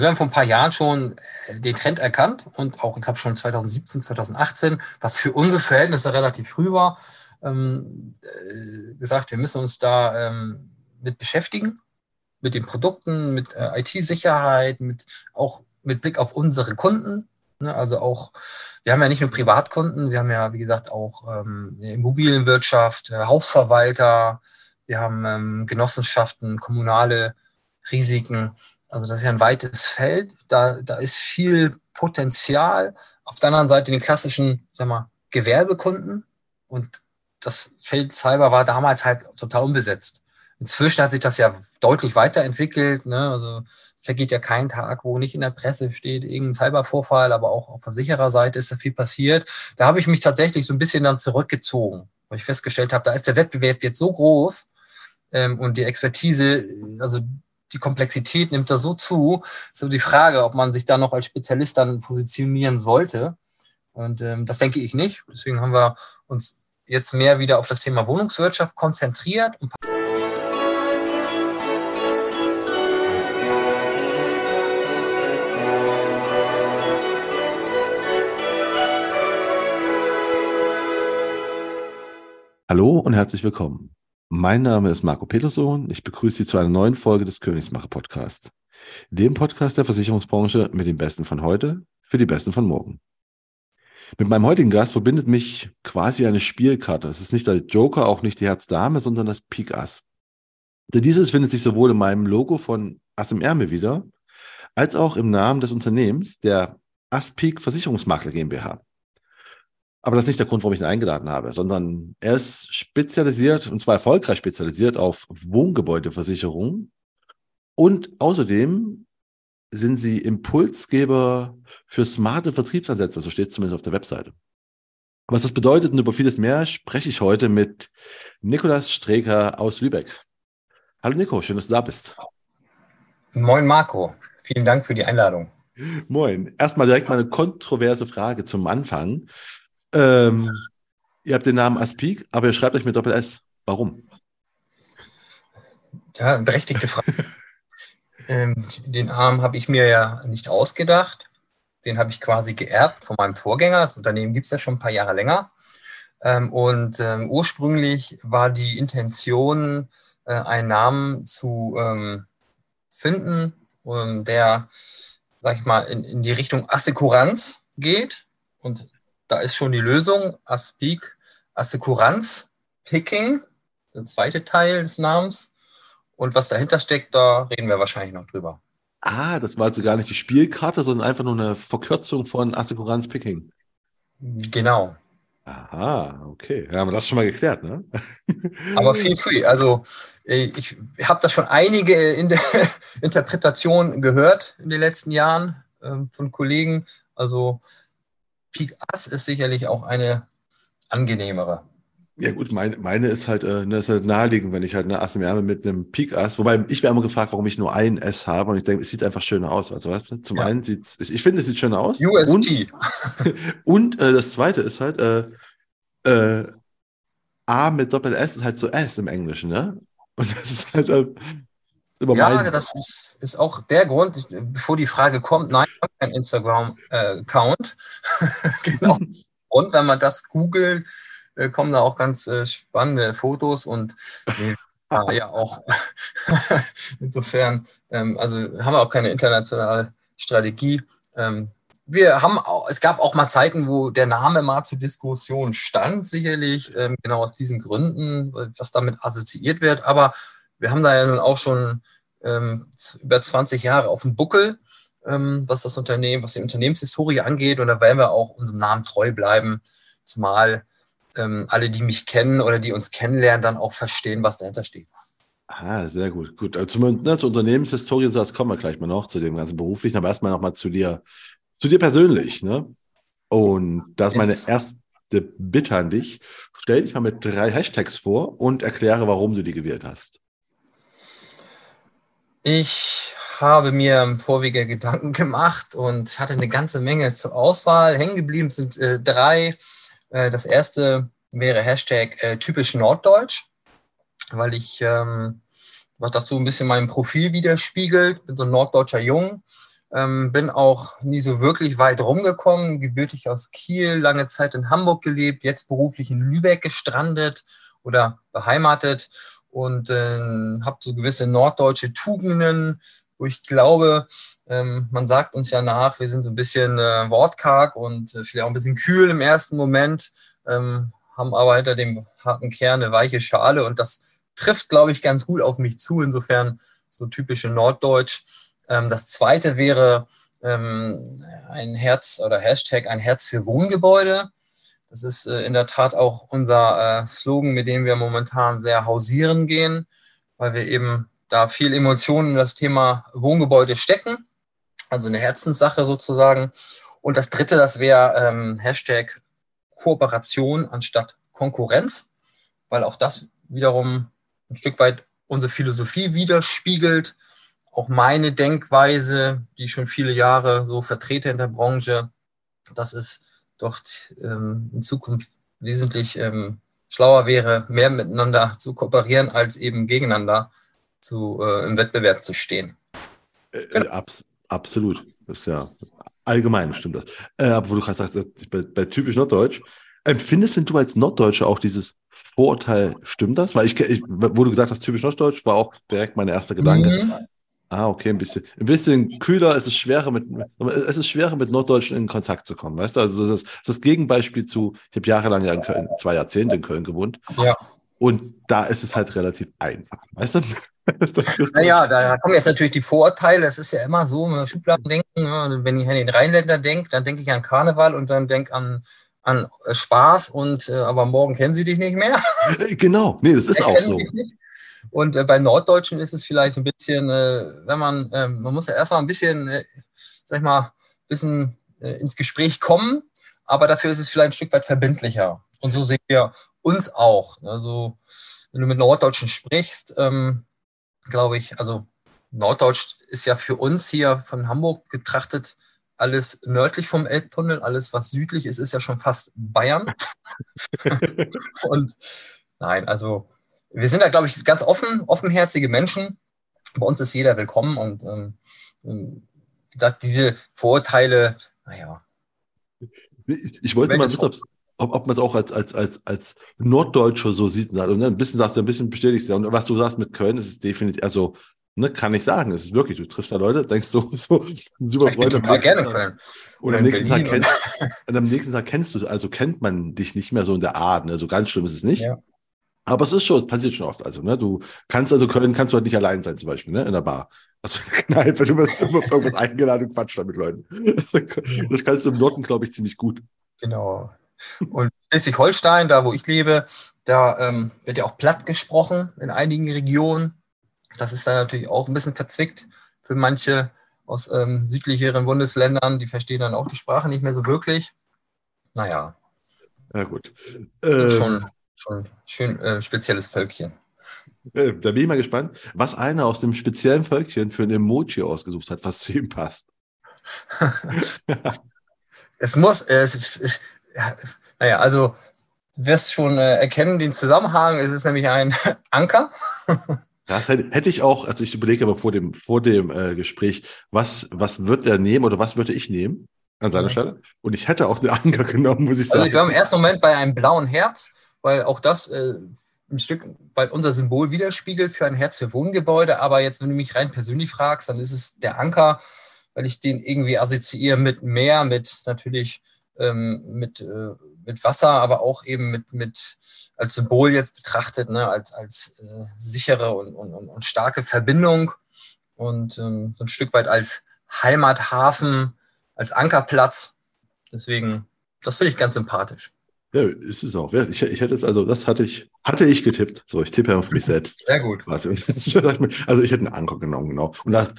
Wir haben vor ein paar Jahren schon den Trend erkannt und auch, ich glaube schon 2017, 2018, was für unsere Verhältnisse relativ früh war, ähm, äh, gesagt, wir müssen uns da ähm, mit beschäftigen, mit den Produkten, mit äh, IT-Sicherheit, mit auch mit Blick auf unsere Kunden. Ne? Also auch, wir haben ja nicht nur Privatkunden, wir haben ja, wie gesagt, auch ähm, Immobilienwirtschaft, äh, Hausverwalter, wir haben ähm, Genossenschaften, kommunale Risiken. Also das ist ja ein weites Feld. Da, da ist viel Potenzial. Auf der anderen Seite den klassischen, sag mal, Gewerbekunden. Und das Feld Cyber war damals halt total unbesetzt. Inzwischen hat sich das ja deutlich weiterentwickelt. Ne? Also es vergeht ja kein Tag, wo nicht in der Presse steht, irgendein Cybervorfall, aber auch auf Versichererseite ist da viel passiert. Da habe ich mich tatsächlich so ein bisschen dann zurückgezogen, weil ich festgestellt habe, da ist der Wettbewerb jetzt so groß ähm, und die Expertise, also die Komplexität nimmt da so zu. So die Frage, ob man sich da noch als Spezialist dann positionieren sollte. Und ähm, das denke ich nicht. Deswegen haben wir uns jetzt mehr wieder auf das Thema Wohnungswirtschaft konzentriert. Hallo und herzlich willkommen. Mein Name ist Marco Peterson. Ich begrüße Sie zu einer neuen Folge des Königsmacher Podcasts, dem Podcast der Versicherungsbranche mit den Besten von heute für die Besten von morgen. Mit meinem heutigen Gast verbindet mich quasi eine Spielkarte. Es ist nicht der Joker, auch nicht die Herz-Dame, sondern das Pik Ass. Denn dieses findet sich sowohl in meinem Logo von Ass im Ärmel wieder, als auch im Namen des Unternehmens, der Aspik Versicherungsmakler GmbH. Aber das ist nicht der Grund, warum ich ihn eingeladen habe, sondern er ist spezialisiert, und zwar erfolgreich spezialisiert auf Wohngebäudeversicherung. Und außerdem sind sie Impulsgeber für smarte Vertriebsansätze, so steht es zumindest auf der Webseite. Was das bedeutet und über vieles mehr spreche ich heute mit Nikolas Streker aus Lübeck. Hallo Nico, schön, dass du da bist. Moin Marco, vielen Dank für die Einladung. Moin. Erstmal direkt mal eine kontroverse Frage zum Anfang. Ähm, ihr habt den Namen Aspik, aber ihr schreibt euch mit Doppel-S. Warum? Ja, berechtigte Frage. ähm, den Namen habe ich mir ja nicht ausgedacht. Den habe ich quasi geerbt von meinem Vorgänger. Das Unternehmen gibt es ja schon ein paar Jahre länger. Ähm, und ähm, ursprünglich war die Intention, äh, einen Namen zu ähm, finden, der, sag ich mal, in, in die Richtung Assekuranz geht. Und da ist schon die Lösung. Aspik, Assekuranz, Picking, der zweite Teil des Namens. Und was dahinter steckt, da reden wir wahrscheinlich noch drüber. Ah, das war also gar nicht die Spielkarte, sondern einfach nur eine Verkürzung von Assekuranz Picking. Genau. Aha, okay. Ja, haben wir das schon mal geklärt, ne? Aber viel free. Also äh, ich habe da schon einige in der Interpretation gehört in den letzten Jahren ähm, von Kollegen. Also Pik Ass ist sicherlich auch eine angenehmere. Ja gut, meine, meine ist halt, äh, ne, ist halt naheliegend, wenn ich halt eine Ass im Ärmel mit einem Pik Ass, wobei ich werde immer gefragt, warum ich nur ein S habe und ich denke, es sieht einfach schöner aus. Also weißt du, zum ja. einen sieht ich, ich finde, es sieht schöner aus. USP. Und, und äh, das zweite ist halt, äh, äh, A mit Doppel S ist halt so S im Englischen, ne? Und das ist halt, äh, ja, das ist, ist auch der Grund, ich, bevor die Frage kommt, nein, ich habe keinen Instagram-Account. genau. Und wenn man das googelt, äh, kommen da auch ganz äh, spannende Fotos und nee, ja auch. Insofern, ähm, also haben wir auch keine internationale Strategie. Ähm, wir haben auch, es gab auch mal Zeiten, wo der Name mal zur Diskussion stand, sicherlich, ähm, genau aus diesen Gründen, was damit assoziiert wird. Aber wir haben da ja nun auch schon ähm, über 20 Jahre auf dem Buckel, ähm, was das Unternehmen, was die Unternehmenshistorie angeht. Und da werden wir auch unserem Namen treu bleiben, zumal ähm, alle, die mich kennen oder die uns kennenlernen, dann auch verstehen, was dahinter steht. Ah, sehr gut. Gut, also zum, ne, zur Unternehmenshistorie das kommen wir gleich mal noch zu dem ganzen beruflichen, aber erstmal nochmal zu dir, zu dir persönlich. Ne? Und das ist meine erste Bitte an dich. Stell dich mal mit drei Hashtags vor und erkläre, warum du die gewählt hast. Ich habe mir im Vorwege Gedanken gemacht und hatte eine ganze Menge zur Auswahl. Hängen geblieben sind äh, drei. Äh, das erste wäre Hashtag äh, typisch Norddeutsch, weil ich, ähm, was das so ein bisschen meinem Profil widerspiegelt, bin so ein norddeutscher Jung Ähm, bin auch nie so wirklich weit rumgekommen, gebürtig aus Kiel, lange Zeit in Hamburg gelebt, jetzt beruflich in Lübeck gestrandet oder beheimatet und äh, habe so gewisse norddeutsche Tugenden, wo ich glaube, ähm, man sagt uns ja nach, wir sind so ein bisschen äh, wortkarg und äh, vielleicht auch ein bisschen kühl im ersten Moment, ähm, haben aber hinter dem harten Kern eine weiche Schale und das trifft, glaube ich, ganz gut auf mich zu. Insofern so typische Norddeutsch. Ähm, das zweite wäre ähm, ein Herz oder Hashtag ein Herz für Wohngebäude. Das ist äh, in der Tat auch unser äh, Slogan, mit dem wir momentan sehr hausieren gehen, weil wir eben da viel Emotionen in das Thema Wohngebäude stecken. Also eine Herzenssache sozusagen. Und das dritte, das wäre ähm, Hashtag Kooperation anstatt Konkurrenz, weil auch das wiederum ein Stück weit unsere Philosophie widerspiegelt. Auch meine Denkweise, die ich schon viele Jahre so vertrete in der Branche, dass es dort ähm, in Zukunft wesentlich ähm, schlauer wäre, mehr miteinander zu kooperieren, als eben gegeneinander zu, äh, im Wettbewerb zu stehen. Äh, äh genau. abs absolut. Das ist ja allgemein stimmt das. Äh, aber wo du gerade sagst, bei, bei typisch Norddeutsch, empfindest denn du als Norddeutscher auch dieses Vorurteil, stimmt das? Weil ich, ich, wo du gesagt hast, typisch Norddeutsch, war auch direkt mein erster Gedanke. Mhm. Ah, okay, ein bisschen, ein bisschen kühler, es ist schwerer mit, es ist schwerer mit Norddeutschen in Kontakt zu kommen, weißt du? Also das ist das Gegenbeispiel zu, ich habe jahrelang ja in Köln, zwei Jahrzehnte in Köln gewohnt. Ja. Und da ist es halt relativ einfach, weißt du? naja, da kommen jetzt natürlich die Vorurteile. Es ist ja immer so, wenn wir Schubladen denken, ne? wenn ich an den Rheinländer denke, dann denke ich an Karneval und dann denke an an Spaß und äh, aber morgen kennen sie dich nicht mehr. Genau, nee, das ist auch so. Und äh, bei Norddeutschen ist es vielleicht ein bisschen, äh, wenn man, ähm, man muss ja erstmal ein bisschen, äh, sag ich mal, ein bisschen äh, ins Gespräch kommen, aber dafür ist es vielleicht ein Stück weit verbindlicher. Und so sehen wir uns auch. Also, wenn du mit Norddeutschen sprichst, ähm, glaube ich, also Norddeutsch ist ja für uns hier von Hamburg betrachtet alles nördlich vom Elbtunnel, alles was südlich ist, ist ja schon fast Bayern. und nein, also wir sind da, glaube ich, ganz offen, offenherzige Menschen. Bei uns ist jeder willkommen und ähm, ähm diese Vorurteile, naja. Ich wollte mal wissen, ob, ob man es auch als, als, als, als Norddeutscher so sieht. Also, ein bisschen sagst du, ein bisschen bestätigst du. Und was du sagst mit Köln, ist es definitiv, also Ne, kann ich sagen. Es ist wirklich, du triffst da Leute, denkst du, so, super Freunde. Total gerne Köln. Und am, nächsten Tag kennst, und am nächsten Tag kennst du, also kennt man dich nicht mehr so in der Art. Ne? So ganz schlimm ist es nicht. Ja. Aber es ist schon, passiert schon oft. Also, ne, du kannst also Köln, kannst du halt nicht allein sein, zum Beispiel, ne, in der Bar. Also in der Kneipe, du wirst immer auf irgendwas eingeladen und quatscht da mit Leuten. Das kannst du im Norden, glaube ich, ziemlich gut. Genau. Und Schleswig-Holstein, da wo ich lebe, da ähm, wird ja auch platt gesprochen in einigen Regionen. Das ist dann natürlich auch ein bisschen verzwickt für manche aus ähm, südlicheren Bundesländern. Die verstehen dann auch die Sprache nicht mehr so wirklich. Naja. Ja, gut. Äh, schon, schon schön äh, spezielles Völkchen. Äh, da bin ich mal gespannt, was einer aus dem speziellen Völkchen für ein Emoji ausgesucht hat, was zu ihm passt. es muss, es, ja, naja, also du wirst schon äh, erkennen den Zusammenhang. Es ist nämlich ein Anker. Das hätte ich auch, also ich überlege aber vor dem, vor dem äh, Gespräch, was, was wird er nehmen oder was würde ich nehmen an seiner ja. Stelle? Und ich hätte auch eine Anker genommen, muss ich sagen. Also ich war im ersten Moment bei einem blauen Herz, weil auch das äh, ein Stück weil unser Symbol widerspiegelt für ein Herz für Wohngebäude. Aber jetzt, wenn du mich rein persönlich fragst, dann ist es der Anker, weil ich den irgendwie assoziiere mit Meer, mit natürlich ähm, mit, äh, mit Wasser, aber auch eben mit, mit als Symbol jetzt betrachtet, ne, als, als äh, sichere und, und, und starke Verbindung und ähm, so ein Stück weit als Heimathafen, als Ankerplatz. Deswegen, das finde ich ganz sympathisch. Ja, ist es auch. Ich, ich hätte es, also das hatte ich, hatte ich getippt. So, ich tippe auf mich selbst. Sehr gut. Also ich hätte einen Anker genommen, genau. Und das,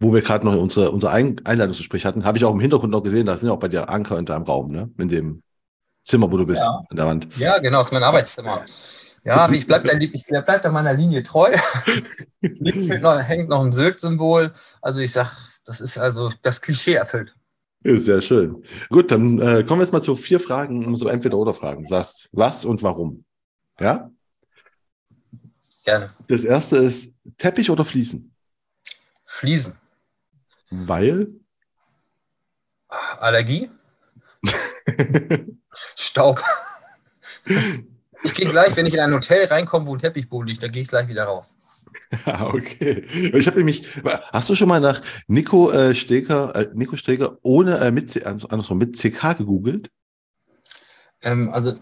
wo wir gerade noch unsere, unser Einleitungsgespräch hatten, habe ich auch im Hintergrund noch gesehen, da sind ja auch bei dir Anker in deinem Raum, ne? In dem Zimmer, wo du bist, ja. an der Wand. Ja, genau, ist mein Arbeitszimmer. Ja, ich bleibe bleib da meiner Linie treu. noch, hängt noch ein Sylt-Symbol. Also ich sage, das ist also das Klischee erfüllt. Ist sehr schön. Gut, dann äh, kommen wir jetzt mal zu vier Fragen, so Entweder-Oder-Fragen. Du sagst, was und warum? Ja? Gerne. Das erste ist Teppich oder Fliesen? Fliesen. Weil? Allergie? Staub. Ich gehe gleich, wenn ich in ein Hotel reinkomme, wo ein Teppichboden liegt, dann gehe ich gleich wieder raus. Ja, okay. Ich habe nämlich, hast du schon mal nach Nico äh, Steger, äh, Nico Steger ohne äh, mit, andersrum, mit CK gegoogelt? Ähm, also,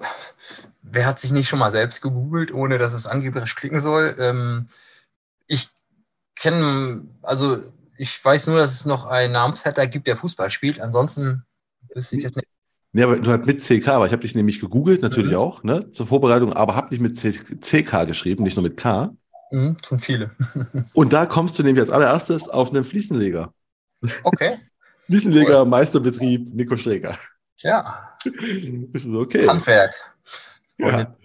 wer hat sich nicht schon mal selbst gegoogelt, ohne dass es angeblich klicken soll? Ähm, ich kenne, also ich weiß nur, dass es noch einen Namensvetter gibt, der Fußball spielt. Ansonsten wüsste ich jetzt nicht. Nee, aber du hast mit CK, aber ich habe dich nämlich gegoogelt, natürlich mhm. auch, ne, zur Vorbereitung, aber habe dich mit CK geschrieben, nicht nur mit K. Mhm, tun viele. Und da kommst du nämlich als allererstes auf einen Fliesenleger. Okay. Fliesenleger, cool. Meisterbetrieb, Nico Streger. Ja. okay. Handwerk. Ja,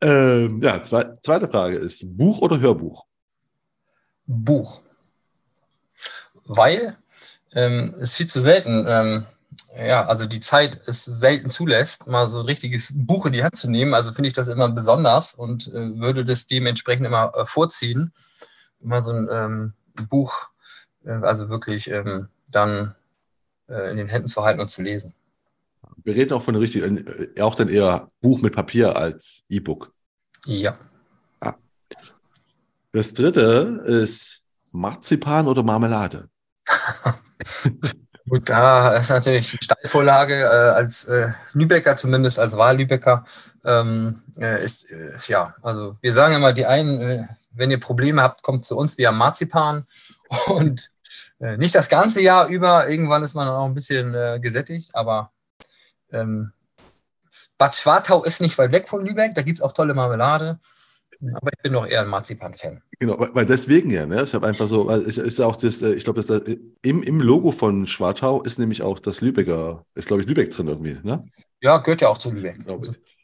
ähm, ja zwe zweite Frage ist: Buch oder Hörbuch? Buch. Weil ähm, es viel zu selten ähm, ja, also die Zeit es selten zulässt, mal so ein richtiges Buch in die Hand zu nehmen. Also finde ich das immer besonders und äh, würde das dementsprechend immer äh, vorziehen, immer so ein ähm, Buch, äh, also wirklich ähm, dann äh, in den Händen zu halten und zu lesen. Wir reden auch von richtigen, äh, auch dann eher Buch mit Papier als E-Book. Ja. Ah. Das dritte ist Marzipan oder Marmelade? Gut, da ist natürlich eine Steilvorlage äh, als äh, Lübecker, zumindest als Wahllübecker, ähm, äh, ist, äh, ja, also wir sagen immer, die einen, äh, wenn ihr Probleme habt, kommt zu uns, haben Marzipan und äh, nicht das ganze Jahr über, irgendwann ist man auch ein bisschen gesättigt, aber ähm, Bad Schwartau ist nicht weit weg von Lübeck, da gibt es auch tolle Marmelade. Aber ich bin doch eher ein Marzipan-Fan. Genau, weil deswegen ja, ne? Ich habe einfach so, weil es ist ja auch das, äh, ich glaube, das, im, im Logo von Schwartau ist nämlich auch das Lübecker, ist glaube ich Lübeck drin irgendwie, ne? Ja, gehört ja auch zu Lübeck. Genau,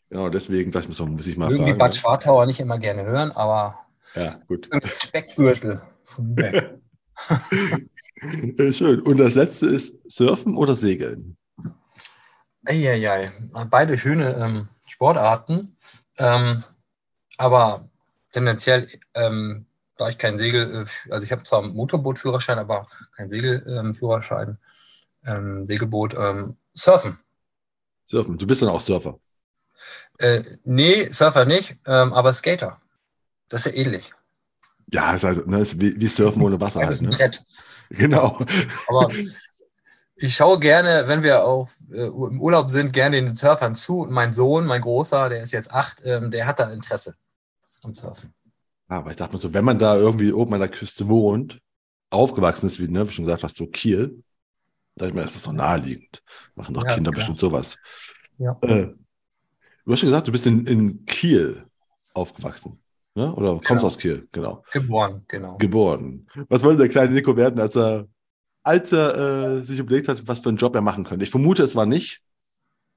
genau deswegen dachte ich mir so, muss ich mal Mögen fragen. die Bad ne? Schwartauer nicht immer gerne hören, aber ja, gut. Speckgürtel von Lübeck. Schön. Und das letzte ist Surfen oder Segeln? Eieiei. Beide schöne ähm, Sportarten. Ähm, aber tendenziell, ähm, da ich kein Segel, äh, also ich habe zwar Motorbootführerschein, aber keinen Segelführerschein, ähm, Segelboot, ähm, surfen. Surfen, du bist dann auch Surfer? Äh, nee, Surfer nicht, ähm, aber Skater. Das ist ja ähnlich. Ja, ist also, ne, ist wie, wie, Surfen ohne Wasser. Ja, das ist ein halt, ne? Brett. Genau. Aber ich schaue gerne, wenn wir auch äh, im Urlaub sind, gerne den Surfern zu. Und mein Sohn, mein Großer, der ist jetzt acht, ähm, der hat da Interesse am Surfen. Aber ich dachte mir so, wenn man da irgendwie oben an der Küste wohnt, aufgewachsen ist, wie, ne, wie schon gesagt hast, so Kiel, da ich mir, ist das doch naheliegend. Machen doch ja, Kinder klar. bestimmt sowas. Ja. Äh, du hast schon gesagt, du bist in, in Kiel aufgewachsen. Ne? Oder kommst genau. aus Kiel, genau. Geboren, genau. Geboren. Was wollte der kleine Nico werden, als er, als er äh, sich überlegt hat, was für einen Job er machen könnte? Ich vermute, es war nicht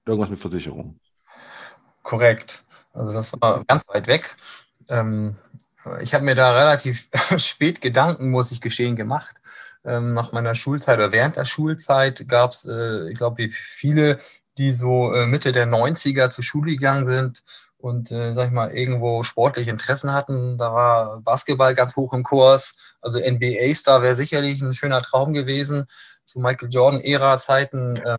irgendwas mit Versicherung. Korrekt. Also das war ganz weit weg. Ähm, ich habe mir da relativ spät Gedanken, muss ich geschehen, gemacht. Ähm, nach meiner Schulzeit oder während der Schulzeit gab es, äh, ich glaube, wie viele, die so äh, Mitte der 90er zur Schule gegangen sind und, äh, sag ich mal, irgendwo sportliche Interessen hatten. Da war Basketball ganz hoch im Kurs. Also NBA-Star wäre sicherlich ein schöner Traum gewesen zu Michael Jordan-Ära-Zeiten. Äh,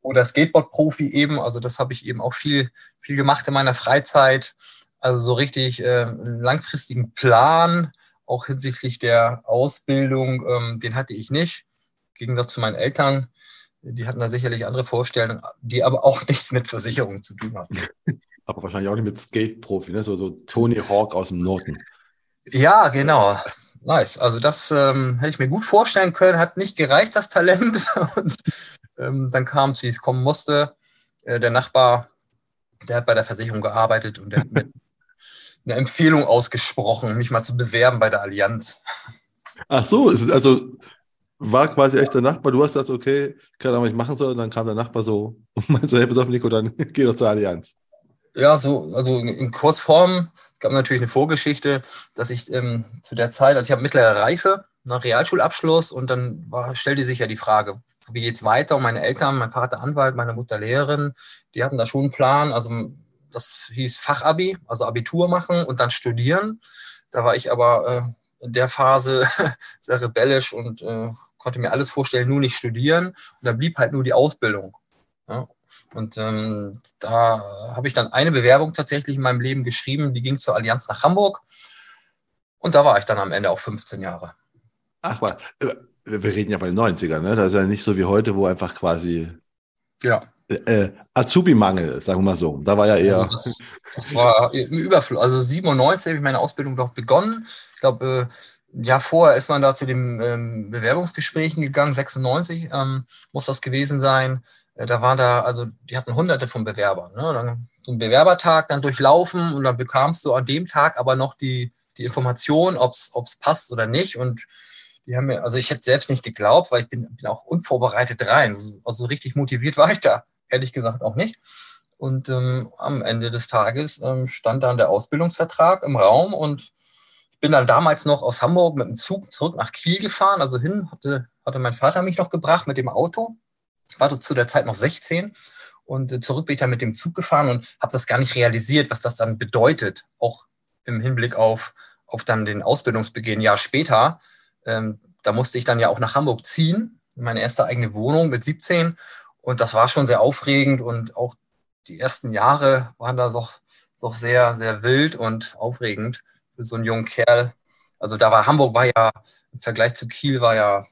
oder Skateboard-Profi eben. Also das habe ich eben auch viel, viel gemacht in meiner Freizeit. Also so richtig äh, einen langfristigen Plan, auch hinsichtlich der Ausbildung, ähm, den hatte ich nicht. Im Gegensatz zu meinen Eltern, die hatten da sicherlich andere Vorstellungen, die aber auch nichts mit Versicherungen zu tun hatten. Aber wahrscheinlich auch nicht mit Skate-Profi, ne? so, so Tony Hawk aus dem Norden. Ja, genau. Nice. Also das ähm, hätte ich mir gut vorstellen können, hat nicht gereicht, das Talent. Und ähm, dann kam es, wie es kommen musste. Äh, der Nachbar, der hat bei der Versicherung gearbeitet und der hat mir eine Empfehlung ausgesprochen, mich mal zu bewerben bei der Allianz. Ach so, also war quasi echt der Nachbar. Du hast gesagt, okay, keine Ahnung, was ich machen soll. Und dann kam der Nachbar so und meinte so, hey, pass auf, Nico, dann geh doch zur Allianz. Ja, so, also in Kurzform, es gab natürlich eine Vorgeschichte, dass ich ähm, zu der Zeit, also ich habe mittlere Reife, nach Realschulabschluss und dann war, stellte sich ja die Frage, wie geht es weiter? Und meine Eltern, mein Vater Anwalt, meine Mutter Lehrerin, die hatten da schon einen Plan. Also das hieß Fachabi, also Abitur machen und dann studieren. Da war ich aber in der Phase sehr rebellisch und äh, konnte mir alles vorstellen, nur nicht studieren. Und da blieb halt nur die Ausbildung. Ja. Und ähm, da habe ich dann eine Bewerbung tatsächlich in meinem Leben geschrieben, die ging zur Allianz nach Hamburg. Und da war ich dann am Ende auch 15 Jahre. Ach. Äh, wir reden ja von den 90ern, ne? Das ist ja nicht so wie heute, wo einfach quasi ja. Äh, Azubi-Mangel, sagen wir mal so. Da war ja eher. Also das, das, war im Überfluss. Also 97 habe ich meine Ausbildung doch begonnen. Ich glaube, äh, ja, vorher ist man da zu den ähm, Bewerbungsgesprächen gegangen, 96 ähm, muss das gewesen sein. Äh, da war da, also die hatten hunderte von Bewerbern. Ne? Dann so ein Bewerbertag dann durchlaufen und dann bekamst du an dem Tag aber noch die, die Information, ob es passt oder nicht. Und die haben mir, also ich hätte selbst nicht geglaubt, weil ich bin, bin auch unvorbereitet rein. Also, also richtig motiviert war ich da, ehrlich gesagt auch nicht. Und ähm, am Ende des Tages ähm, stand dann der Ausbildungsvertrag im Raum und ich bin dann damals noch aus Hamburg mit dem Zug zurück nach Kiel gefahren. Also hin hatte, hatte mein Vater mich noch gebracht mit dem Auto. Ich war zu der Zeit noch 16 und äh, zurück bin ich dann mit dem Zug gefahren und habe das gar nicht realisiert, was das dann bedeutet, auch im Hinblick auf, auf dann den Ausbildungsbeginn ein Jahr später ähm, da musste ich dann ja auch nach Hamburg ziehen, in meine erste eigene Wohnung mit 17. Und das war schon sehr aufregend und auch die ersten Jahre waren da doch, doch sehr, sehr wild und aufregend für so einen jungen Kerl. Also da war Hamburg war ja im Vergleich zu Kiel war ja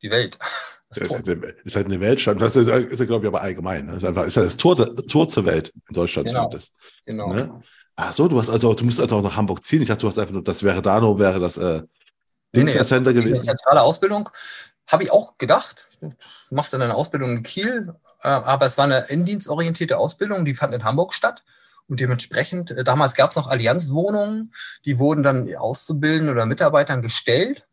die Welt. Das ist, halt eine, ist halt eine Weltstadt. Das ist, ist ja, glaube ich, aber allgemein. Das ne? ist einfach ist ja das Tor, Tor zur Welt in Deutschland genau. zumindest. Genau. Ne? Ach so, du hast also, du musst also auch nach Hamburg ziehen. Ich dachte, du hast einfach nur, das wäre Dano, wäre das äh, nee, nee, Center gewesen. Zentrale Ausbildung habe ich auch gedacht. Du machst dann eine Ausbildung in Kiel, äh, aber es war eine indienstorientierte Ausbildung, die fand in Hamburg statt. Und dementsprechend, äh, damals gab es noch Allianzwohnungen, die wurden dann Auszubildenden oder Mitarbeitern gestellt.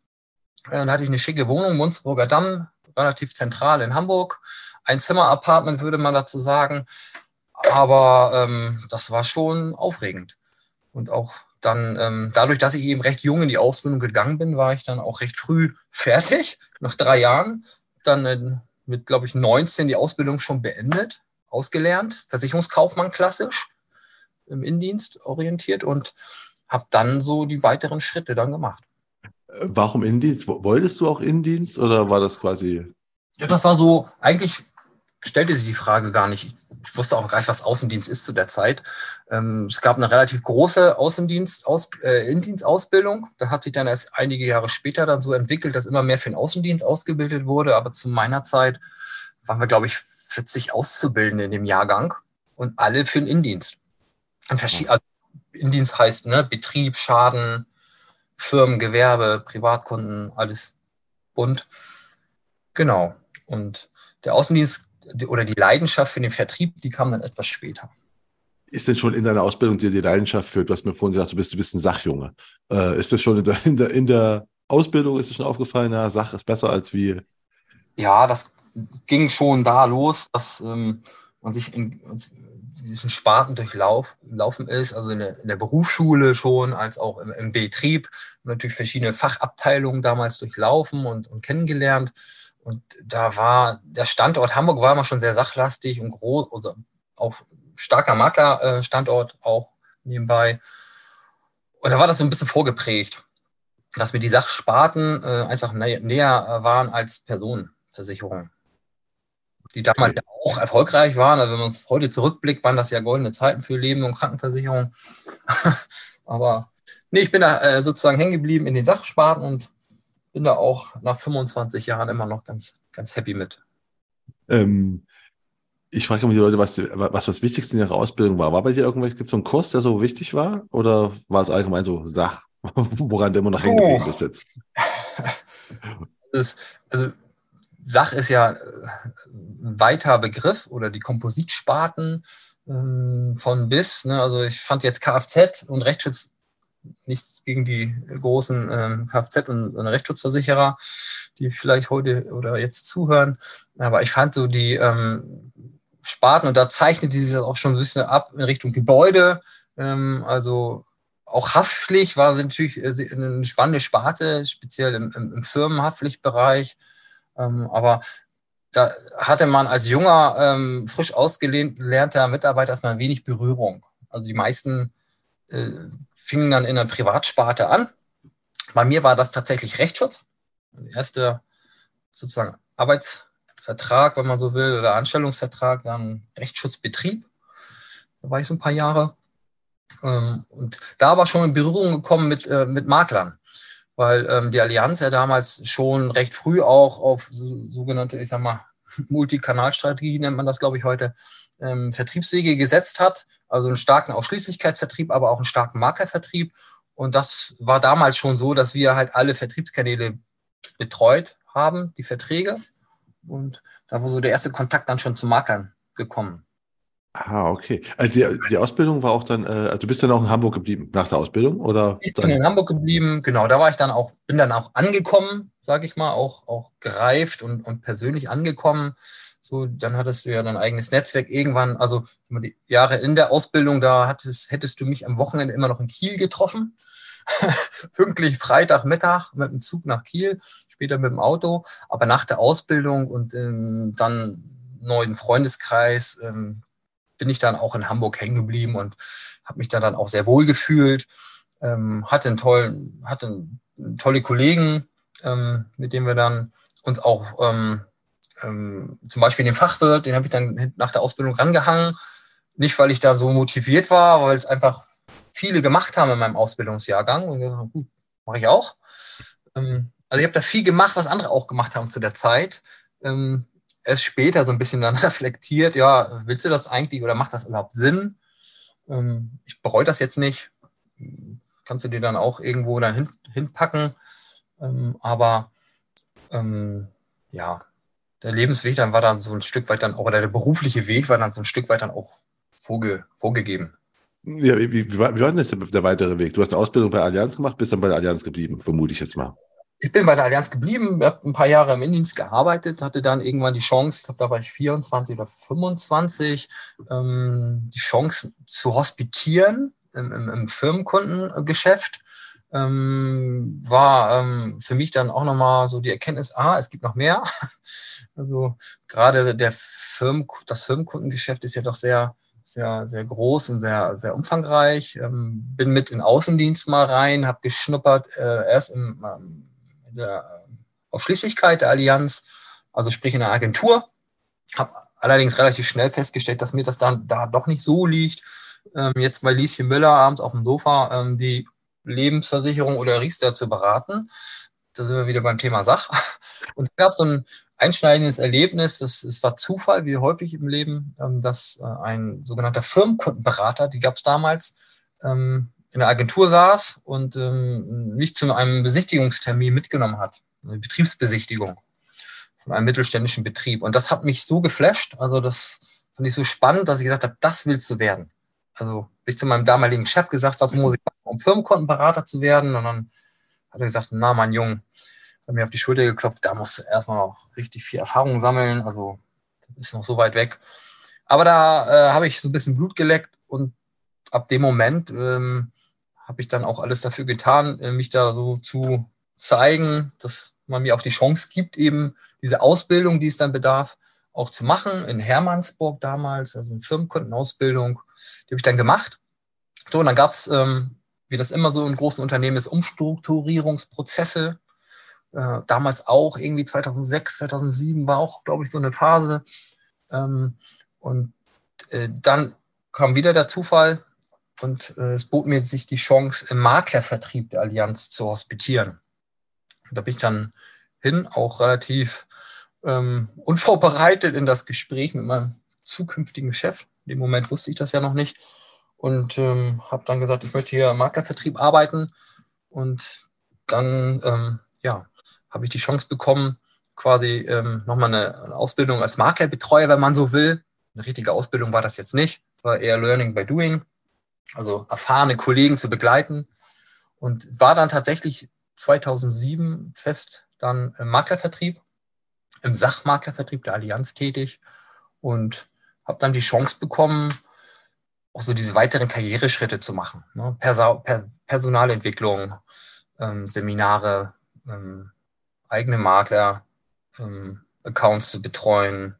Äh, dann hatte ich eine schicke Wohnung, Munzburger Damm, relativ zentral in Hamburg. Ein Zimmer-Apartment würde man dazu sagen. Aber ähm, das war schon aufregend. Und auch dann ähm, dadurch, dass ich eben recht jung in die Ausbildung gegangen bin, war ich dann auch recht früh fertig, nach drei Jahren. Dann äh, mit, glaube ich, 19 die Ausbildung schon beendet, ausgelernt, Versicherungskaufmann klassisch, im Indienst orientiert und habe dann so die weiteren Schritte dann gemacht. Warum Indienst? Wolltest du auch Indienst oder war das quasi? Ja, das war so, eigentlich stellte sich die Frage gar nicht. Ich wusste auch gar nicht, was Außendienst ist zu der Zeit. Ähm, es gab eine relativ große Außendienst, Aus, äh, Indienstausbildung. Da hat sich dann erst einige Jahre später dann so entwickelt, dass immer mehr für den Außendienst ausgebildet wurde. Aber zu meiner Zeit waren wir, glaube ich, 40 Auszubildende in dem Jahrgang und alle für den Indienst. Also Indienst heißt ne, Betrieb, Schaden, Firmen, Gewerbe, Privatkunden, alles bunt. Genau. Und der Außendienst oder die Leidenschaft für den Vertrieb, die kam dann etwas später. Ist denn schon in deiner Ausbildung dir die Leidenschaft für, du hast mir vorhin gesagt, du bist, du bist ein Sachjunge. Äh, ist das schon in der, in, der, in der Ausbildung, ist es schon aufgefallen, ja, Sach ist besser als wie? Ja, das ging schon da los, dass ähm, man sich in, in diesen Sparten durchlaufen ist, also in der, in der, Berufsschule schon, als auch im, im Betrieb, natürlich verschiedene Fachabteilungen damals durchlaufen und, und kennengelernt. Und da war der Standort Hamburg war immer schon sehr sachlastig und groß, also auch starker Maklerstandort auch nebenbei. Und da war das so ein bisschen vorgeprägt, dass mir die Sachsparten äh, einfach nä näher waren als Personenversicherungen, die damals ja auch erfolgreich waren. Also wenn man es heute zurückblickt, waren das ja goldene Zeiten für Leben und Krankenversicherung. Aber nee, ich bin da äh, sozusagen hängen geblieben in den Sachsparten und bin da auch nach 25 Jahren immer noch ganz, ganz happy mit. Ähm, ich frage immer die Leute, was, was das Wichtigste in ihrer Ausbildung war. War bei dir irgendwas, gibt es so einen Kurs, der so wichtig war? Oder war es allgemein so Sach, woran der immer noch hängen geblieben ist jetzt? Das, also Sach ist ja ein weiter Begriff oder die Kompositsparten ähm, von bis. Ne? Also ich fand jetzt Kfz und Rechtsschutz nichts gegen die großen ähm, Kfz- und, und, Rechtsschutzversicherer, die vielleicht heute oder jetzt zuhören. Aber ich fand so die ähm, Sparten, und da zeichnet die sich auch schon ein bisschen ab in Richtung Gebäude. Ähm, also auch Haftpflicht war natürlich äh, eine spannende Sparte, speziell im, im, im Firmenhaftpflichtbereich. Ähm, aber da hatte man als junger, ähm, frisch ausgelernter Mitarbeiter erstmal wenig Berührung. Also die meisten äh, fingen dann in der Privatsparte an, bei mir war das tatsächlich Rechtsschutz. Der erste sozusagen Arbeitsvertrag, wenn man so will, oder Anstellungsvertrag, dann Rechtsschutzbetrieb. Da war ich so ein paar Jahre. Ähm, und da war schon in Berührung gekommen mit, äh, mit Maklern, weil ähm, die Allianz ja damals schon recht früh auch auf so, sogenannte, ich sag mal, Multikanalstrategie nennt man das, glaube ich, heute, ähm, Vertriebswege gesetzt hat. Also einen starken Ausschließlichkeitsvertrieb, aber auch einen starken Maklervertrieb. Und das war damals schon so, dass wir halt alle Vertriebskanäle betreut haben, die Verträge. Und da war so der erste Kontakt dann schon zu Maklern gekommen. Ah, okay. Also die, die Ausbildung war auch dann, äh, also du bist dann auch in Hamburg geblieben nach der Ausbildung, oder? Ich bin in Hamburg geblieben, genau. Da war ich dann auch, bin dann auch angekommen, sage ich mal, auch, auch gereift und, und persönlich angekommen. So, dann hattest du ja dein eigenes Netzwerk irgendwann, also die Jahre in der Ausbildung, da hattest, hättest du mich am Wochenende immer noch in Kiel getroffen. Pünktlich Freitagmittag mit dem Zug nach Kiel, später mit dem Auto. Aber nach der Ausbildung und ähm, dann neuen Freundeskreis ähm, bin ich dann auch in Hamburg hängen geblieben und habe mich da dann auch sehr wohl gefühlt. Ähm, hatte, einen tollen, hatte einen, tolle Kollegen, ähm, mit denen wir dann uns auch ähm, zum Beispiel den Fachwirt, den habe ich dann nach der Ausbildung rangehangen. Nicht, weil ich da so motiviert war, weil es einfach viele gemacht haben in meinem Ausbildungsjahrgang. Und gesagt, gut, mache ich auch. Ähm, also ich habe da viel gemacht, was andere auch gemacht haben zu der Zeit. Ähm, erst später so ein bisschen dann reflektiert, ja, willst du das eigentlich oder macht das überhaupt Sinn? Ähm, ich bereue das jetzt nicht. Kannst du dir dann auch irgendwo dann hin, hinpacken. Ähm, aber ähm, ja, der Lebensweg dann war dann so ein Stück weit dann, auch, oder der berufliche Weg war dann so ein Stück weit dann auch vorge, vorgegeben. Ja, wie, wie, wie, war, denn das der weitere Weg? Du hast eine Ausbildung bei Allianz gemacht, bist dann bei der Allianz geblieben, vermute ich jetzt mal. Ich bin bei der Allianz geblieben, habe ein paar Jahre im Indienst gearbeitet, hatte dann irgendwann die Chance, ich glaube, da war ich 24 oder 25, ähm, die Chance zu hospitieren im, im, im Firmenkundengeschäft. Ähm, war ähm, für mich dann auch nochmal so die Erkenntnis, ah, es gibt noch mehr. Also gerade der Firmen, das Firmenkundengeschäft ist ja doch sehr, sehr, sehr groß und sehr, sehr umfangreich. Ähm, bin mit in Außendienst mal rein, habe geschnuppert, äh, erst im, ähm, in der Ausschließlichkeit der Allianz, also sprich in der Agentur. Habe allerdings relativ schnell festgestellt, dass mir das dann da doch nicht so liegt. Ähm, jetzt bei Lieschen Müller abends auf dem Sofa ähm, die Lebensversicherung oder Riester zu beraten. Da sind wir wieder beim Thema Sach. Und es gab so ein einschneidendes Erlebnis, das, das war Zufall, wie häufig im Leben, ähm, dass äh, ein sogenannter Firmenkundenberater, die gab es damals, ähm, in der Agentur saß und ähm, mich zu einem Besichtigungstermin mitgenommen hat, eine Betriebsbesichtigung von einem mittelständischen Betrieb. Und das hat mich so geflasht, also das fand ich so spannend, dass ich gesagt habe, das willst du werden. Also ich zu meinem damaligen Chef gesagt, was muss ich machen, um Firmenkundenberater zu werden? Und dann hat er gesagt, na, mein Junge, hat mir auf die Schulter geklopft, da musst du erstmal noch richtig viel Erfahrung sammeln. Also, das ist noch so weit weg. Aber da äh, habe ich so ein bisschen Blut geleckt und ab dem Moment ähm, habe ich dann auch alles dafür getan, äh, mich da so zu zeigen, dass man mir auch die Chance gibt, eben diese Ausbildung, die es dann bedarf, auch zu machen. In Hermannsburg damals, also eine Firmenkundenausbildung, die habe ich dann gemacht. So, und dann gab es, ähm, wie das immer so in großen Unternehmen ist, Umstrukturierungsprozesse. Äh, damals auch irgendwie 2006, 2007 war auch, glaube ich, so eine Phase. Ähm, und äh, dann kam wieder der Zufall und äh, es bot mir sich die Chance, im Maklervertrieb der Allianz zu hospitieren. da bin ich dann hin, auch relativ ähm, unvorbereitet in das Gespräch mit meinem zukünftigen Chef. In dem Moment wusste ich das ja noch nicht. Und ähm, habe dann gesagt, ich möchte hier im Maklervertrieb arbeiten. Und dann ähm, ja, habe ich die Chance bekommen, quasi ähm, nochmal eine, eine Ausbildung als Maklerbetreuer, wenn man so will. Eine richtige Ausbildung war das jetzt nicht. Es war eher Learning by Doing. Also erfahrene Kollegen zu begleiten. Und war dann tatsächlich 2007 fest dann im Maklervertrieb, im Sachmaklervertrieb der Allianz tätig und habe dann die Chance bekommen, auch so diese weiteren Karriereschritte zu machen. Ne? Persa per Personalentwicklung, ähm, Seminare, ähm, eigene Makler, ähm, Accounts zu betreuen.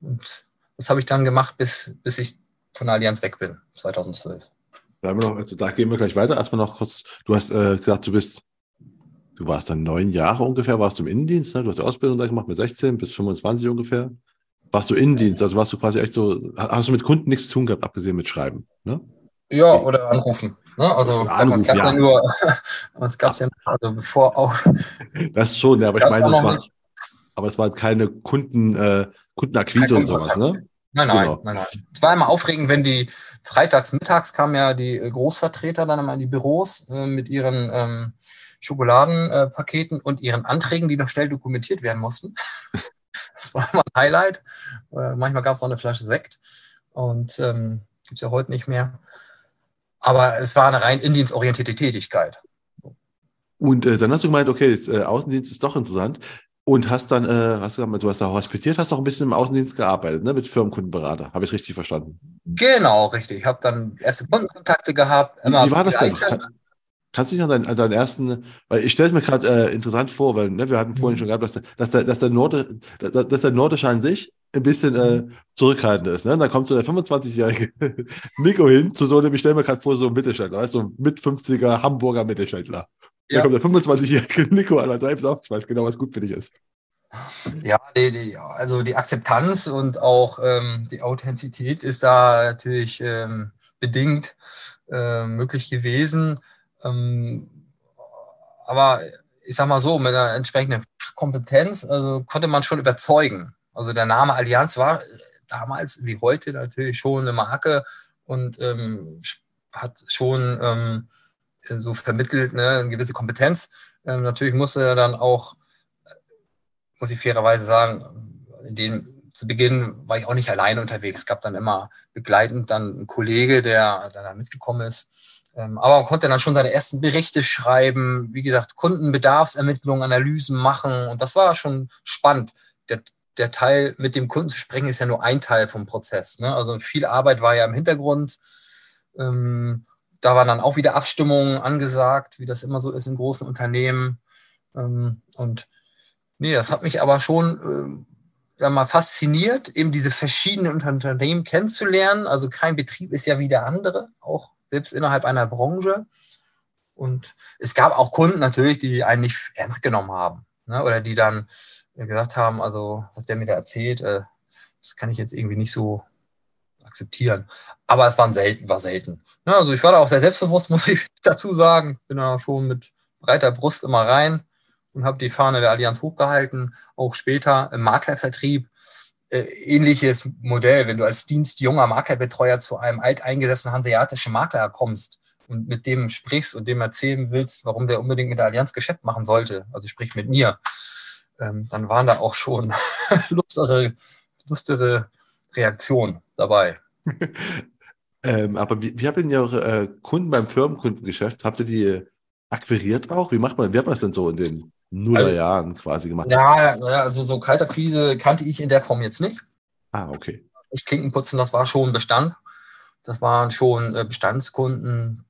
Und das habe ich dann gemacht, bis, bis ich von Allianz weg bin, 2012. Da, noch, also da gehen wir gleich weiter. Erstmal noch kurz, du hast äh, gesagt, du bist du warst dann neun Jahre ungefähr, warst du im Innendienst, ne? du hast die Ausbildung da gemacht mit 16 bis 25 ungefähr. Warst du Innendienst, also warst du quasi echt so, hast du mit Kunden nichts zu tun gehabt, abgesehen mit Schreiben, ne? Ja, oder anrufen. Ne? Also Anruf, es gab ja. ja nur, es gab ja also bevor auch. Das schon, ja, aber ich meine, das war, nicht. aber es war keine Kunden, äh, Kundenakquise und sowas, ne? Nein, nein, Genau. nein, nein. Es war immer aufregend, wenn die freitags, mittags kamen ja die äh, Großvertreter dann immer in die Büros äh, mit ihren ähm, Schokoladenpaketen äh, und ihren Anträgen, die noch schnell dokumentiert werden mussten. das war immer ein Highlight. Äh, manchmal gab es noch eine Flasche Sekt und ähm, gibt es ja heute nicht mehr. Aber es war eine rein indienstorientierte Tätigkeit. Und äh, dann hast du gemeint, okay, äh, Außendienst ist doch interessant. Und hast dann, äh, hast du, gemeint, du hast da hospitiert, hast auch ein bisschen im Außendienst gearbeitet, ne? Mit Firmenkundenberater. Habe ich richtig verstanden? Genau, richtig. Ich habe dann erste Kundenkontakte gehabt. Wie, wie war das denn? Kann, kannst du dich an deinen, an deinen ersten, weil ich stelle es mir gerade äh, interessant vor, weil ne, wir hatten vorhin Mhm. schon gehabt, dass, der- dass, der, dass, der Norde, dass, dass der Nordische an sich ein bisschen äh, zurückhaltend ist. Ne? Und dann kommt so der 25-jährige Nico hin zu so einem, ich stelle mir gerade vor, so einem Mittelständler, weißt so ein mit 50er Hamburger Mittelständler. Ja. Da kommt der 25-jährige Nico an, selbst auf, ich weiß genau, was gut für dich ist. Ja, die, die, also die Akzeptanz und auch ähm, die Authentizität ist da natürlich ähm, bedingt äh, möglich gewesen. Ähm, aber ich sag mal so, mit einer entsprechenden Kompetenz also konnte man schon überzeugen. Also der Name Allianz war äh, damals wie heute natürlich schon eine Marke und ähm, hat schon ähm, so vermittelt ne, eine gewisse Kompetenz. Ähm, natürlich musste er dann auch muss ich fairerweise sagen, den, zu Beginn war ich auch nicht alleine unterwegs. Es gab dann immer begleitend dann einen Kollege, der dann da mitgekommen ist. Ähm, aber man konnte dann schon seine ersten Berichte schreiben, wie gesagt, Kundenbedarfsermittlungen, Analysen machen. Und das war schon spannend. Der, der Teil, mit dem Kunden zu sprechen, ist ja nur ein Teil vom Prozess. Ne? Also viel Arbeit war ja im Hintergrund. Ähm, da waren dann auch wieder Abstimmungen angesagt, wie das immer so ist in großen Unternehmen. Ähm, und Nee, das hat mich aber schon äh, mal fasziniert, eben diese verschiedenen Unternehmen kennenzulernen. Also kein Betrieb ist ja wie der andere, auch selbst innerhalb einer Branche. Und es gab auch Kunden natürlich, die einen nicht ernst genommen haben. Ne? Oder die dann gesagt haben, also was der mir da erzählt, äh, das kann ich jetzt irgendwie nicht so akzeptieren. Aber es waren selten, war selten. Ne? Also ich war da auch sehr selbstbewusst, muss ich dazu sagen. Bin da schon mit breiter Brust immer rein und habe die Fahne der Allianz hochgehalten, auch später im Maklervertrieb. Äh, ähnliches Modell, wenn du als dienstjunger Maklerbetreuer zu einem alteingesessenen hanseatischen Makler kommst und mit dem sprichst und dem erzählen willst, warum der unbedingt mit der Allianz Geschäft machen sollte, also sprich mit mir, ähm, dann waren da auch schon lustere, lustere Reaktionen dabei. Ähm, aber wie, wie habt ihr denn eure äh, Kunden beim Firmenkundengeschäft? Habt ihr die akquiriert auch? Wie macht man, wie hat man das denn so in den Nullerjahren quasi gemacht? Ja, also so Kaltakquise kannte ich in der Form jetzt nicht. Ah, okay. Ich Klinkenputzen, das war schon Bestand. Das waren schon äh, Bestandskunden,